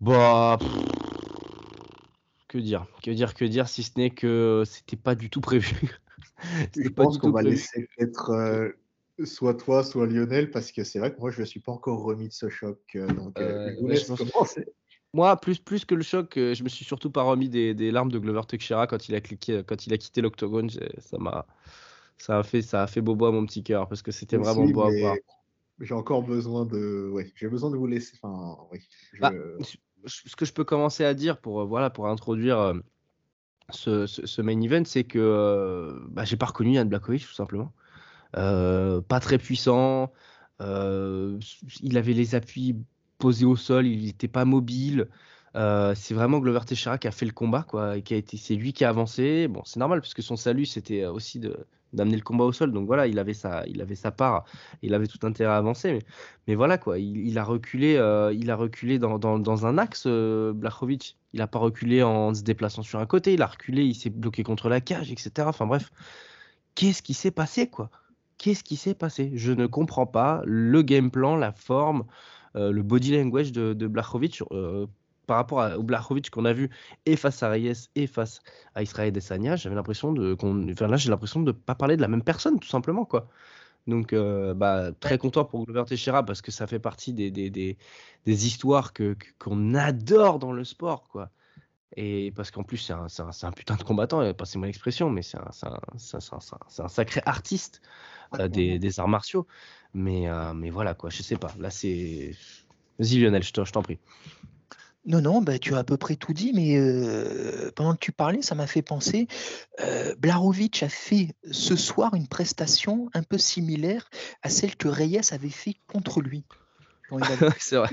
Bah, que dire Que dire Que dire si ce n'est que c'était pas du tout prévu. je pense qu'on va laisser peut-être euh, soit toi, soit Lionel, parce que c'est vrai que moi je ne suis pas encore remis de ce choc. Euh, donc euh, je vous laisse commencer. Moi, plus, plus que le choc, je me suis surtout pas remis des, des larmes de Glover Teixeira quand il a cliqué, quand il a quitté l'octogone. Ça m'a, ça a fait, ça a fait bobo à mon petit cœur parce que c'était vraiment beau à voir. J'ai encore besoin de, ouais, j'ai besoin de vous laisser. Enfin, oui. Bah, ce que je peux commencer à dire pour, euh, voilà, pour introduire euh, ce, ce, main event, c'est que euh, bah, j'ai pas reconnu Yann Blakovic tout simplement. Pas très puissant. il avait les appuis posés au sol, il n'était pas mobile. c'est vraiment Glover Teixeira qui a fait le combat, quoi, qui a été, c'est lui qui a avancé. Bon, c'est normal puisque son salut c'était aussi de, d'amener le combat au sol. Donc voilà, il avait sa, il avait sa part, il avait tout intérêt à avancer. Mais, mais voilà quoi, il, a reculé, euh, il a reculé dans, dans, un axe, euh, Blachowicz. Il n'a pas reculé en se déplaçant sur un côté, il a reculé, il s'est bloqué contre la cage, etc. Enfin bref, qu'est-ce qui s'est passé quoi? Qu'est-ce qui s'est passé? Je ne comprends pas le game plan, la forme, euh, le body language de, Blachowicz par rapport à, au Blachowicz qu'on a vu et face à Reyes et face à Israël Desania, j'avais l'impression de enfin là j'ai l'impression de pas parler de la même personne tout simplement quoi. Donc euh, bah, très content pour Glover Teixeira parce que ça fait partie des, des, des, des histoires que, qu'on adore dans le sport quoi. Et parce qu'en plus c'est un, c'est un, un, putain de combattant, passez-moi l'expression, mais c'est un, c'est un, un, sacré artiste euh, des, des, arts martiaux. Mais, euh, mais voilà quoi, je sais pas. Là c'est... Vas-y Lionel, je t'en prie. Non, non, bah, tu as à peu près tout dit, mais pendant que tu parlais, ça m'a fait penser. Euh, Blarovic a fait ce soir une prestation un peu similaire à celle que Reyes avait fait contre lui. c'est vrai.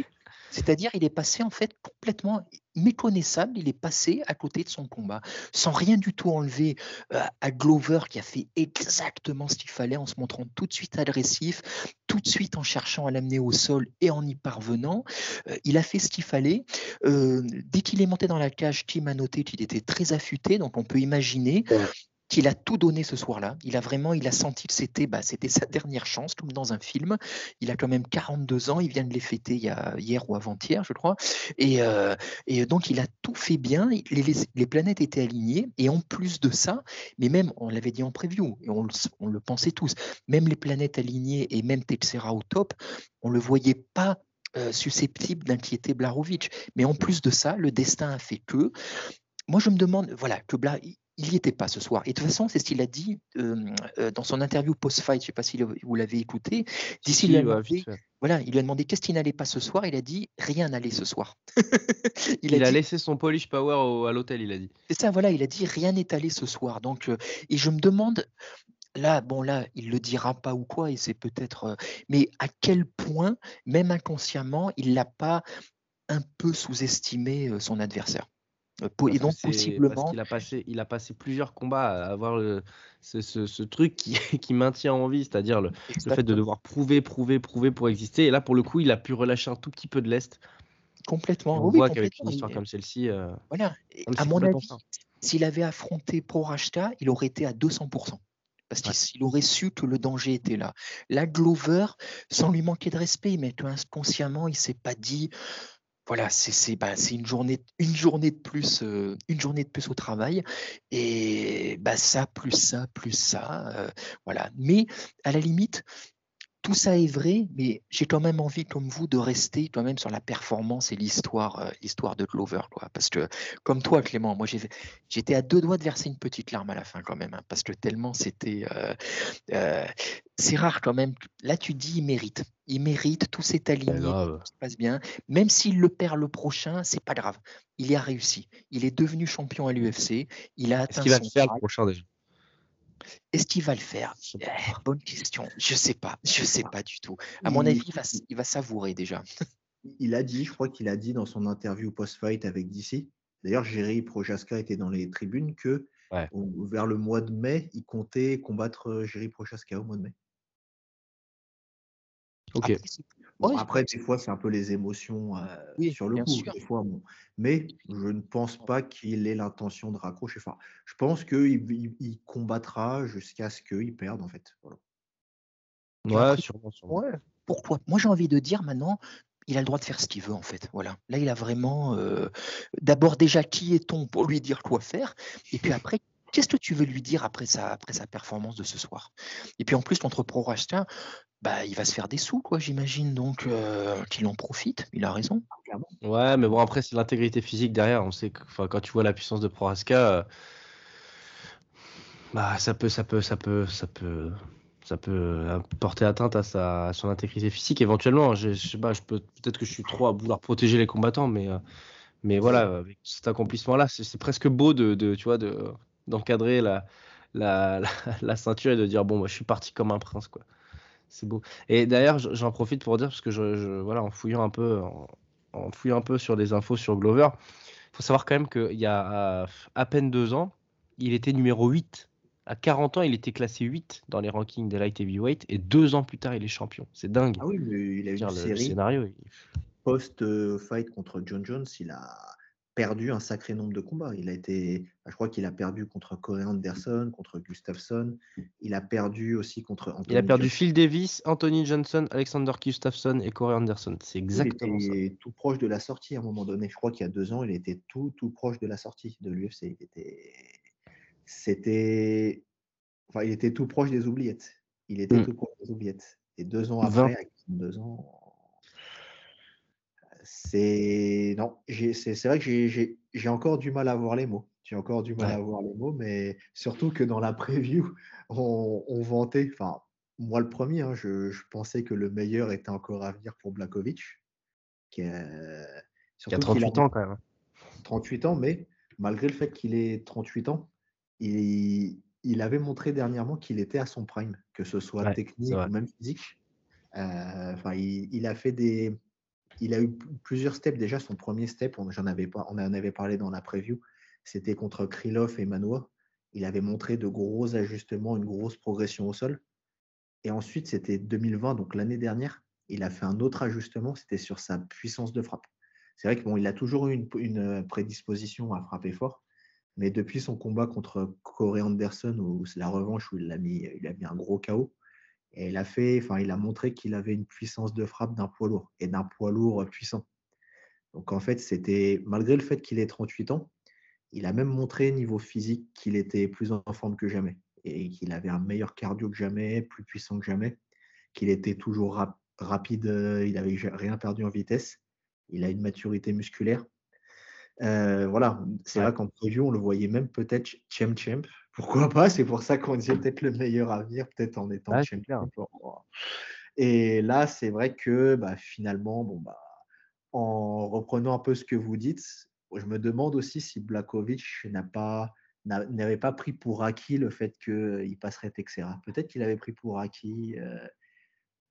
C'est-à-dire, il est passé en fait complètement méconnaissable, il est passé à côté de son combat, sans rien du tout enlever euh, à Glover qui a fait exactement ce qu'il fallait en se montrant tout de suite agressif, tout de suite en cherchant à l'amener au sol et en y parvenant. Euh, il a fait ce qu'il fallait. Euh, dès qu'il est monté dans la cage, Tim a noté qu'il était très affûté, donc on peut imaginer qu'il a tout donné ce soir-là. Il a vraiment, il a senti que c'était, bah, c'était sa dernière chance, comme dans un film. Il a quand même 42 ans, il vient de les fêter hier ou avant-hier, je crois. Et, euh, et, donc, il a tout fait bien. Les, planètes étaient alignées. Et en plus de ça, mais même, on l'avait dit en preview, et on le, pensait tous, même les planètes alignées et même Texera au top, on le voyait pas euh, susceptible d'inquiéter Blarovic. Mais en plus de ça, le destin a fait que moi, je me demande, voilà, que Bla, il n'y était pas ce soir. Et de toute façon, c'est ce qu'il a dit euh, dans son interview post-fight. Je ne sais pas si vous l'avez écouté. D'ici, il, voilà, il lui a demandé qu'est-ce qui n'allait pas ce soir. Il a dit rien n'allait ce soir. il, a, laissé son polish power à l'hôtel. Il a dit. C'est ça. Voilà, il a dit rien n'est allé ce soir. Donc, euh, et je me demande. Là, bon, là, il le dira pas ou quoi, et c'est peut-être. Euh, mais à quel point, même inconsciemment, il l'a pas un peu sous-estimé son adversaire? Euh, et donc possiblement. Il a, passé, il a passé plusieurs combats à avoir ce, ce, truc qui, qui, maintient en vie, c'est-à-dire le, le, fait de devoir prouver, prouver, prouver pour exister. Et là, pour le coup, il a pu relâcher un tout petit peu de l'est. Complètement. on voit qu'avec une histoire comme celle-ci. Euh, voilà. à mon avis, s'il avait affronté Pro il aurait été à 200%. Parce qu'il aurait su que le danger était là. Là, Glover, sans lui manquer de respect, mais inconsciemment, il s'est pas dit voilà, c'est bah, une, journée, une journée de plus, euh, une journée de plus au travail. Et bah, ça, plus ça, plus ça. Euh, voilà. Mais à la limite, tout ça est vrai, mais j'ai quand même envie, comme vous, de rester quand même sur la performance et l'histoire, euh, l'histoire de Clover, quoi. Parce que, comme toi, Clément, moi, j'étais à deux doigts de verser une petite larme à la fin, quand même, hein, parce que tellement c'était, euh, euh, c'est rare quand même. Là, tu dis, il mérite, il mérite, tout s'est aligné, tout se passe bien. Même s'il le perd le prochain, c'est pas grave. Il y a réussi. Il est devenu champion à l'UFC. Il a atteint. Est-ce qu'il va le faire le prochain déjà? Est-ce qu'il va le faire? Eh, Bonne question. Je sais pas. Je sais pas du tout. À mon avis, il va, savourer déjà. Il a dit, je crois qu'il a dit dans son interview post-fight avec DC. D'ailleurs, Jerry Prochaska était dans les tribunes que vers le mois de mai, il comptait combattre Jerry Prochaska au mois de mai. Ok. après, des fois, c'est un peu les émotions euh, sur le coup. Des fois, Mais je ne pense pas qu'il ait l'intention de raccrocher. Enfin, je pense qu'il il, combattra jusqu'à ce qu'il perde, en fait. Ouais, sûrement, Ouais. Pourquoi? Moi, j'ai envie de dire maintenant, il a le droit de faire ce qu'il veut, en fait. Voilà. Là, il a vraiment. Euh, d'abord, déjà, qui est-on pour lui dire quoi faire? Et puis après, qu'est-ce que tu veux lui dire après sa, après sa performance de ce soir? Et puis en plus, contre Pro bah, il va se faire des sous, quoi, j'imagine. Donc, euh, qu'il en profite. Il a raison. Ouais, mais bon, après, c'est l'intégrité physique derrière. On sait que quand tu vois la puissance de Proraska, euh, bah, ça peut, ça peut, ça peut, ça peut, ça peut euh, porter atteinte à, sa, son intégrité physique éventuellement. Je, je sais pas, je peux, peut-être que je suis trop à vouloir protéger les combattants, mais, mais voilà, avec cet accomplissement-là, c'est presque beau de, de, tu vois, de, d'encadrer la, la, la, ceinture et de dire bon, moi, je suis parti comme un prince, quoi. C'est beau. Et d'ailleurs, j'en profite pour dire, parce que je, voilà, en fouillant un peu, en, fouillant un peu sur des infos sur Glover, il faut savoir quand même qu'il y a à, peine deux ans, il était numéro 8. À 40 ans, il était classé 8 dans les rankings des light heavyweight, et deux ans plus tard, il est champion. C'est dingue. Ah oui, mais il a eu une série. scénario. Post-fight contre John Jones, il a perdu un sacré nombre de combats. Il a été, bah, je crois qu'il a perdu contre Corey Anderson, contre Gustafsson. Il a perdu aussi contre Anthony Il a perdu Phil Davis, Anthony Johnson, Alexander Gustafsson et Corey Anderson. C'est exactement il était tout proche de la sortie à un moment donné. Je crois qu'il y a deux ans, il était tout, tout proche de la sortie de l'UFC. Il était, c'était, enfin, il était tout proche des oubliettes. Il était hmm. tout proche des oubliettes. Et deux ans après, deux ans, c'est non, c'est vrai que j'ai encore du mal à voir les mots. J'ai encore du mal à voir les mots, mais surtout que dans la preview, on, vantait, enfin, moi le premier, hein, je, pensais que le meilleur était encore à venir pour Blakovic. Qui, a 38 ans quand même. 38 ans, mais malgré le fait qu'il ait 38 ans, il, il avait montré dernièrement qu'il était à son prime, que ce soit technique ou même physique. Euh, enfin, il, a fait des, il a eu plusieurs steps. Déjà, son premier step, on, pas, on en avait parlé dans la preview, c'était contre Krylov et Manoa. Il avait montré de gros ajustements, une grosse progression au sol. Et ensuite, c'était 2020, donc l'année dernière, il a fait un autre ajustement, c'était sur sa puissance de frappe. C'est vrai qu'il a toujours eu une, prédisposition à frapper fort, mais depuis son combat contre Corey Anderson, où c'est la revanche où il a mis, il a mis un gros chaos, et il a fait, enfin, il a montré qu'il avait une puissance de frappe d'un poids lourd et d'un poids lourd puissant. Donc en fait, c'était malgré le fait qu'il ait 38 ans, il a même montré niveau physique qu'il était plus en forme que jamais et qu'il avait un meilleur cardio que jamais, plus puissant que jamais, qu'il était toujours rapide, il n'avait rien perdu en vitesse, il a une maturité musculaire. Euh, voilà, c'est vrai qu'en preview, on le voyait même peut-être champ champ. Pourquoi pas C'est pour ça qu'on disait peut-être le meilleur avenir, peut-être en étant champion. Et là, c'est vrai que bah, finalement, bon, bah, en reprenant un peu ce que vous dites, je me demande aussi si Blakovic n'a pas n'avait pas pris pour acquis le fait qu'il passerait Texera. Peut-être qu'il avait pris pour acquis, euh,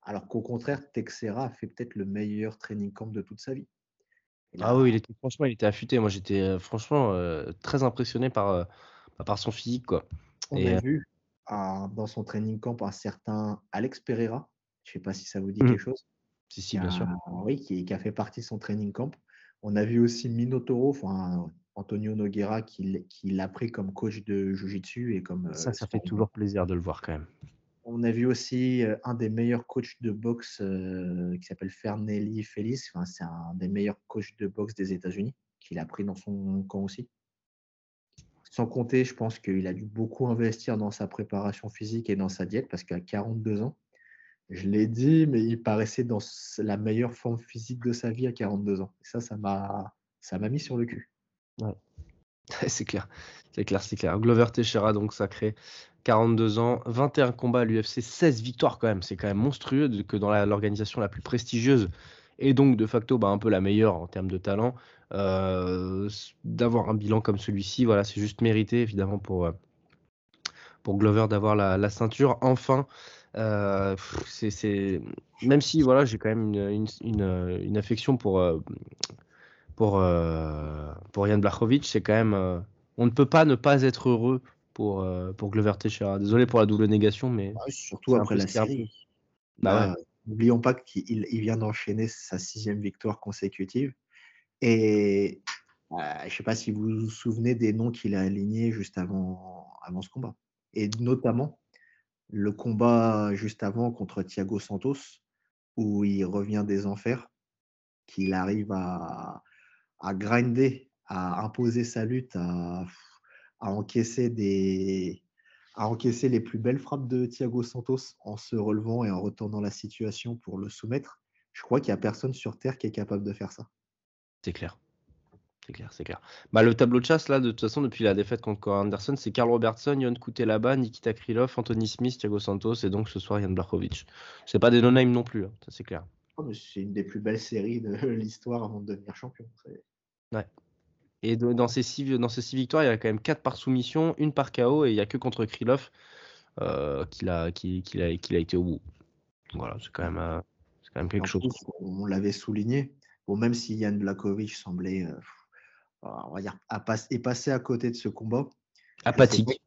alors qu'au contraire, Texera a fait peut-être le meilleur training camp de toute sa vie. Ah oui, il était, franchement, il était affûté. Moi, j'étais euh, franchement euh, très impressionné par, bah, par son physique. Quoi. On a vu dans son training camp un certain Alex Pereira. Je ne sais pas si ça vous dit mmh. quelque chose. Si, si, bien sûr. Oui, qui, qui, a fait partie de son training camp. On a vu aussi Minotauro, enfin Antonio Noguera qui, l'a pris comme coach de Jiu-Jitsu et comme. Ça, ça fait toujours plaisir de le voir quand même. On a vu aussi un des meilleurs coachs de boxe qui s'appelle Fernelli. Enfin, c'est un des meilleurs coachs de boxe des États-Unis qu'il a pris dans son camp aussi. Sans compter, je pense qu'il a dû beaucoup investir dans sa préparation physique et dans sa diète parce qu'à 42 ans, je l'ai dit, mais il paraissait dans la meilleure forme physique de sa vie à 42 ans. Et ça, ça m'a, mis sur le cul. c'est clair, c'est clair, c'est clair. Glover Teixeira, donc sacré, 42 ans, 21 combats à l'UFC, 16 victoires quand même. C'est quand même monstrueux que dans l'organisation la, plus prestigieuse et donc de facto bah, un peu la meilleure en termes de talent, d'avoir un bilan comme celui-ci, voilà, c'est juste mérité évidemment pour, euh, pour Glover d'avoir la, ceinture. Enfin, euh, c'est même si voilà, j'ai quand même une, une, une affection pour pour, euh, pour Yann Blachowicz, c'est quand même. Euh, on ne peut pas ne pas être heureux pour, euh, pour Glover Teixeira. Désolé pour la double négation, mais. Bah surtout après la série. Bah bah, n'oublions pas qu'il il vient d'enchaîner sa sixième victoire consécutive. Et je ne sais pas si vous vous souvenez des noms qu'il a alignés juste avant, avant ce combat. Et notamment le combat juste avant contre Thiago Santos, où il revient des enfers, qu'il arrive à, à grinder, à imposer sa lutte, à, encaisser des, à encaisser les plus belles frappes de Thiago Santos en se relevant et en retournant la situation pour le soumettre. Je crois qu'il n'y a personne sur Terre qui est capable de faire ça. C'est clair. C'est clair, c'est clair. Bah, le tableau de chasse, là, de toute façon, depuis la défaite contre Anderson, c'est Karl Robertson, Yann Koutelaba, Nikita Krylov, Anthony Smith, Thiago Santos et donc ce soir Yann Blachowicz. C'est pas des no-name non plus, hein, ça c'est clair. Oh, c'est une des plus belles séries de l'histoire avant de devenir champion. Ouais. Et dans ces, six, dans ces six victoires, il y a quand même quatre par soumission, une par KO, et il n'y a que contre Krylov euh, qu'il a, a, a été au bout. Voilà, c'est quand même, euh, c'est quand même quelque chose. on l'avait souligné. Bon, même si Yann Blakovic semblait, euh, on va dire, à est passé à côté de ce combat. Apathique.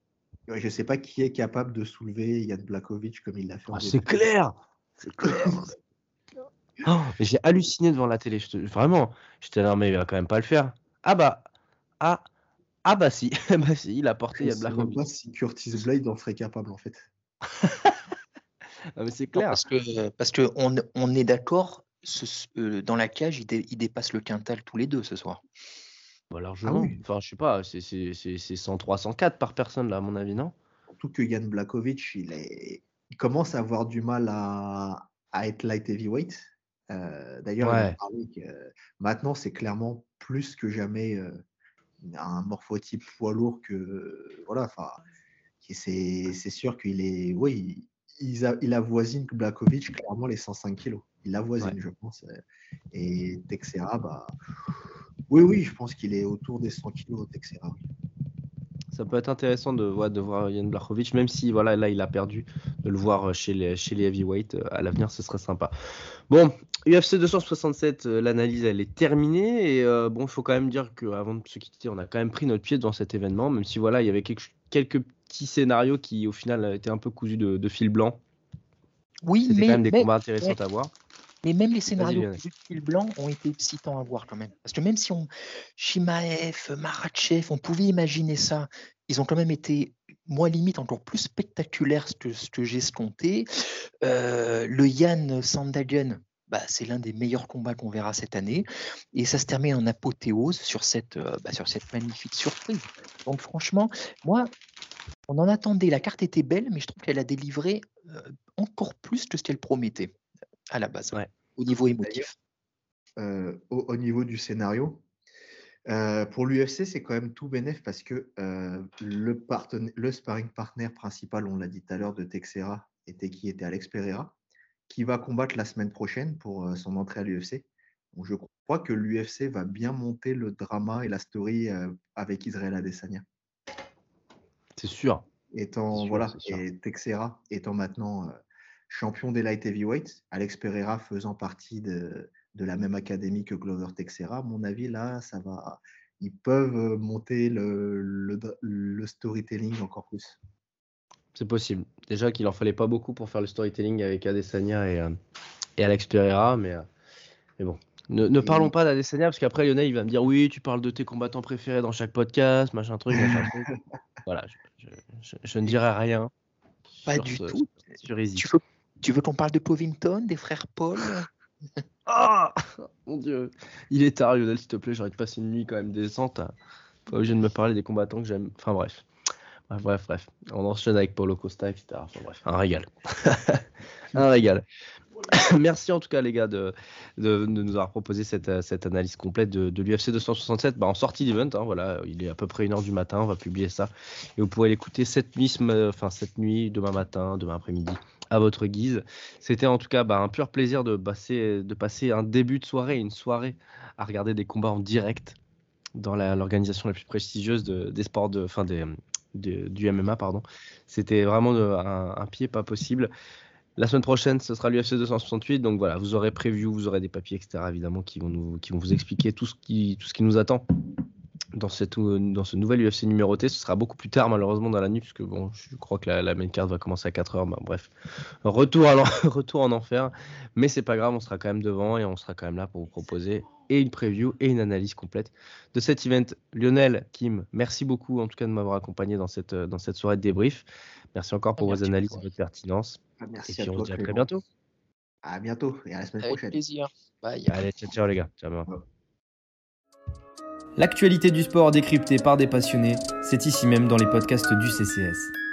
Je ne sais, pas qui est capable de soulever Yann Blakovic comme il l'a fait. Ah, c'est clair C'est clair Oh, j'ai halluciné devant la télé. Vraiment, j'étais là, mais il va quand même pas le faire. Ah bah, ah, ah bah si, bah si, il a porté. Je ne sais pas si Curtis Blade en serait capable en fait. ah, mais c'est clair. parce que, parce que on, on est d'accord, euh, dans la cage, il, dépasse le quintal tous les deux ce soir. Bah, largement. Ah enfin, je sais pas, c'est 103, 104 par personne là, à mon avis, non? Surtout que Yann Blakovic, il, est... il commence à avoir du mal à, à être light heavyweight. Euh, d'ailleurs, maintenant, c'est clairement plus que jamais euh, un morphotype poids lourd que. Voilà, enfin, c'est sûr qu'il est. Oui, il, a, il avoisine Blakovic clairement les 105 kilos. Il avoisine, je pense. Euh, et Texera, bah. Oui, oui, je pense qu'il est autour des 100 kilos, Texera. ça peut être intéressant de, de voir Yann Blachowicz, même si voilà, là il a perdu, de le voir chez les, chez les heavyweight. À l'avenir, ce serait sympa. Bon, UFC 267, l'analyse elle est terminée. Et bon, il faut quand même dire qu'avant de se quitter, on a quand même pris notre pied dans cet événement, même si voilà, il y avait quelques, quelques petits scénarios qui au final étaient un peu cousus de, fil blanc. Oui, C'était mais. quand même des combats intéressants à voir. Mais même les scénarios de fil blanc ont été excitants à voir quand même. Parce que même si on. Shimaev, Marachev, on pouvait imaginer ça, ils ont quand même été, moi limite, encore plus spectaculaires que ce que j'ai escompté. Euh, le Yann Sandagen, bah, c'est l'un des meilleurs combats qu'on verra cette année. Et ça se termine en apothéose sur cette, euh, bah, sur cette magnifique surprise. Donc franchement, moi, on en attendait. La carte était belle, mais je trouve qu'elle a délivré euh, encore plus que ce qu'elle promettait à la base, au niveau émotif. Euh, au, niveau du scénario, euh, pour l'UFC, c'est quand même tout bénéf parce que euh, le, le sparring partner principal, on l'a dit tout à l'heure, de Texera était qui était Alex Pereira, qui va combattre la semaine prochaine pour son entrée à l'UFC. Donc, je crois que l'UFC va bien monter le drama et la story avec Israël Adesanya. C'est sûr. Étant, voilà, et Texera étant maintenant champion des light heavyweights, Alex Pereira faisant partie de, de la même académie que Glover Texera, à mon avis, là, ça va. Ils peuvent monter le, le, storytelling encore plus. C'est possible. Déjà qu'il en fallait pas beaucoup pour faire le storytelling avec Adesanya et, euh, et Alex Pereira, mais, euh, mais bon. Ne, parlons pas d'Adesanya parce qu'après Lionel il va me dire oui tu parles de tes combattants préférés dans chaque podcast machin truc machin truc. voilà je, je, ne dirai rien. Pas du tout. Sur tu, tu veux qu'on parle de Povington, des frères Paul? Ah Mon dieu Il est tard, Lionel, s'il te plaît, j'arrête de passer une nuit quand même décente. Pas obligé de me parler des combattants que j'aime. Enfin bref. Bref, bref, On enchaîne avec Paulo Costa, etc. Enfin bref, un régal. un régal. Merci en tout cas les gars de, de, nous avoir proposé cette, cette analyse complète de, de l'UFC 267 bah, en sortie d'event. Hein, voilà, il est à peu près 1h du matin, on va publier ça. Et vous pourrez l'écouter cette nuit, enfin, cette nuit, demain matin, demain après-midi à votre guise. C'était en tout cas bah, un pur plaisir de passer, de passer un début de soirée, une soirée à regarder des combats en direct dans l'organisation la, plus prestigieuse des sports de, fin des, du MMA. pardon. C'était vraiment un, pied pas possible. La semaine prochaine, ce sera l'UFC 268. Donc voilà, vous aurez preview, vous aurez des papiers, etc. évidemment, qui vont, nous, qui vont vous expliquer tout ce qui, tout ce qui nous attend dans, cette, dans ce nouvel UFC numéroté. Ce sera beaucoup plus tard, malheureusement, dans la nuit, puisque bon, je crois que la, main card va commencer à 4 heures. Bah, bref, retour, retour en enfer. Mais c'est pas grave, on sera quand même devant et on sera quand même là pour vous proposer et une preview et une analyse complète de cet event. Lionel, Kim, merci beaucoup en tout cas de m'avoir accompagné dans cette, dans cette soirée de débrief. Merci encore pour vos analyses et votre pertinence. Ah, merci et puis à on se dit à très bientôt. À bientôt et à la semaine Avec prochaine. plaisir. Bye. Allez, ciao, ciao les gars. Ciao. L'actualité du sport décryptée par des passionnés, c'est ici même dans les podcasts du CCS.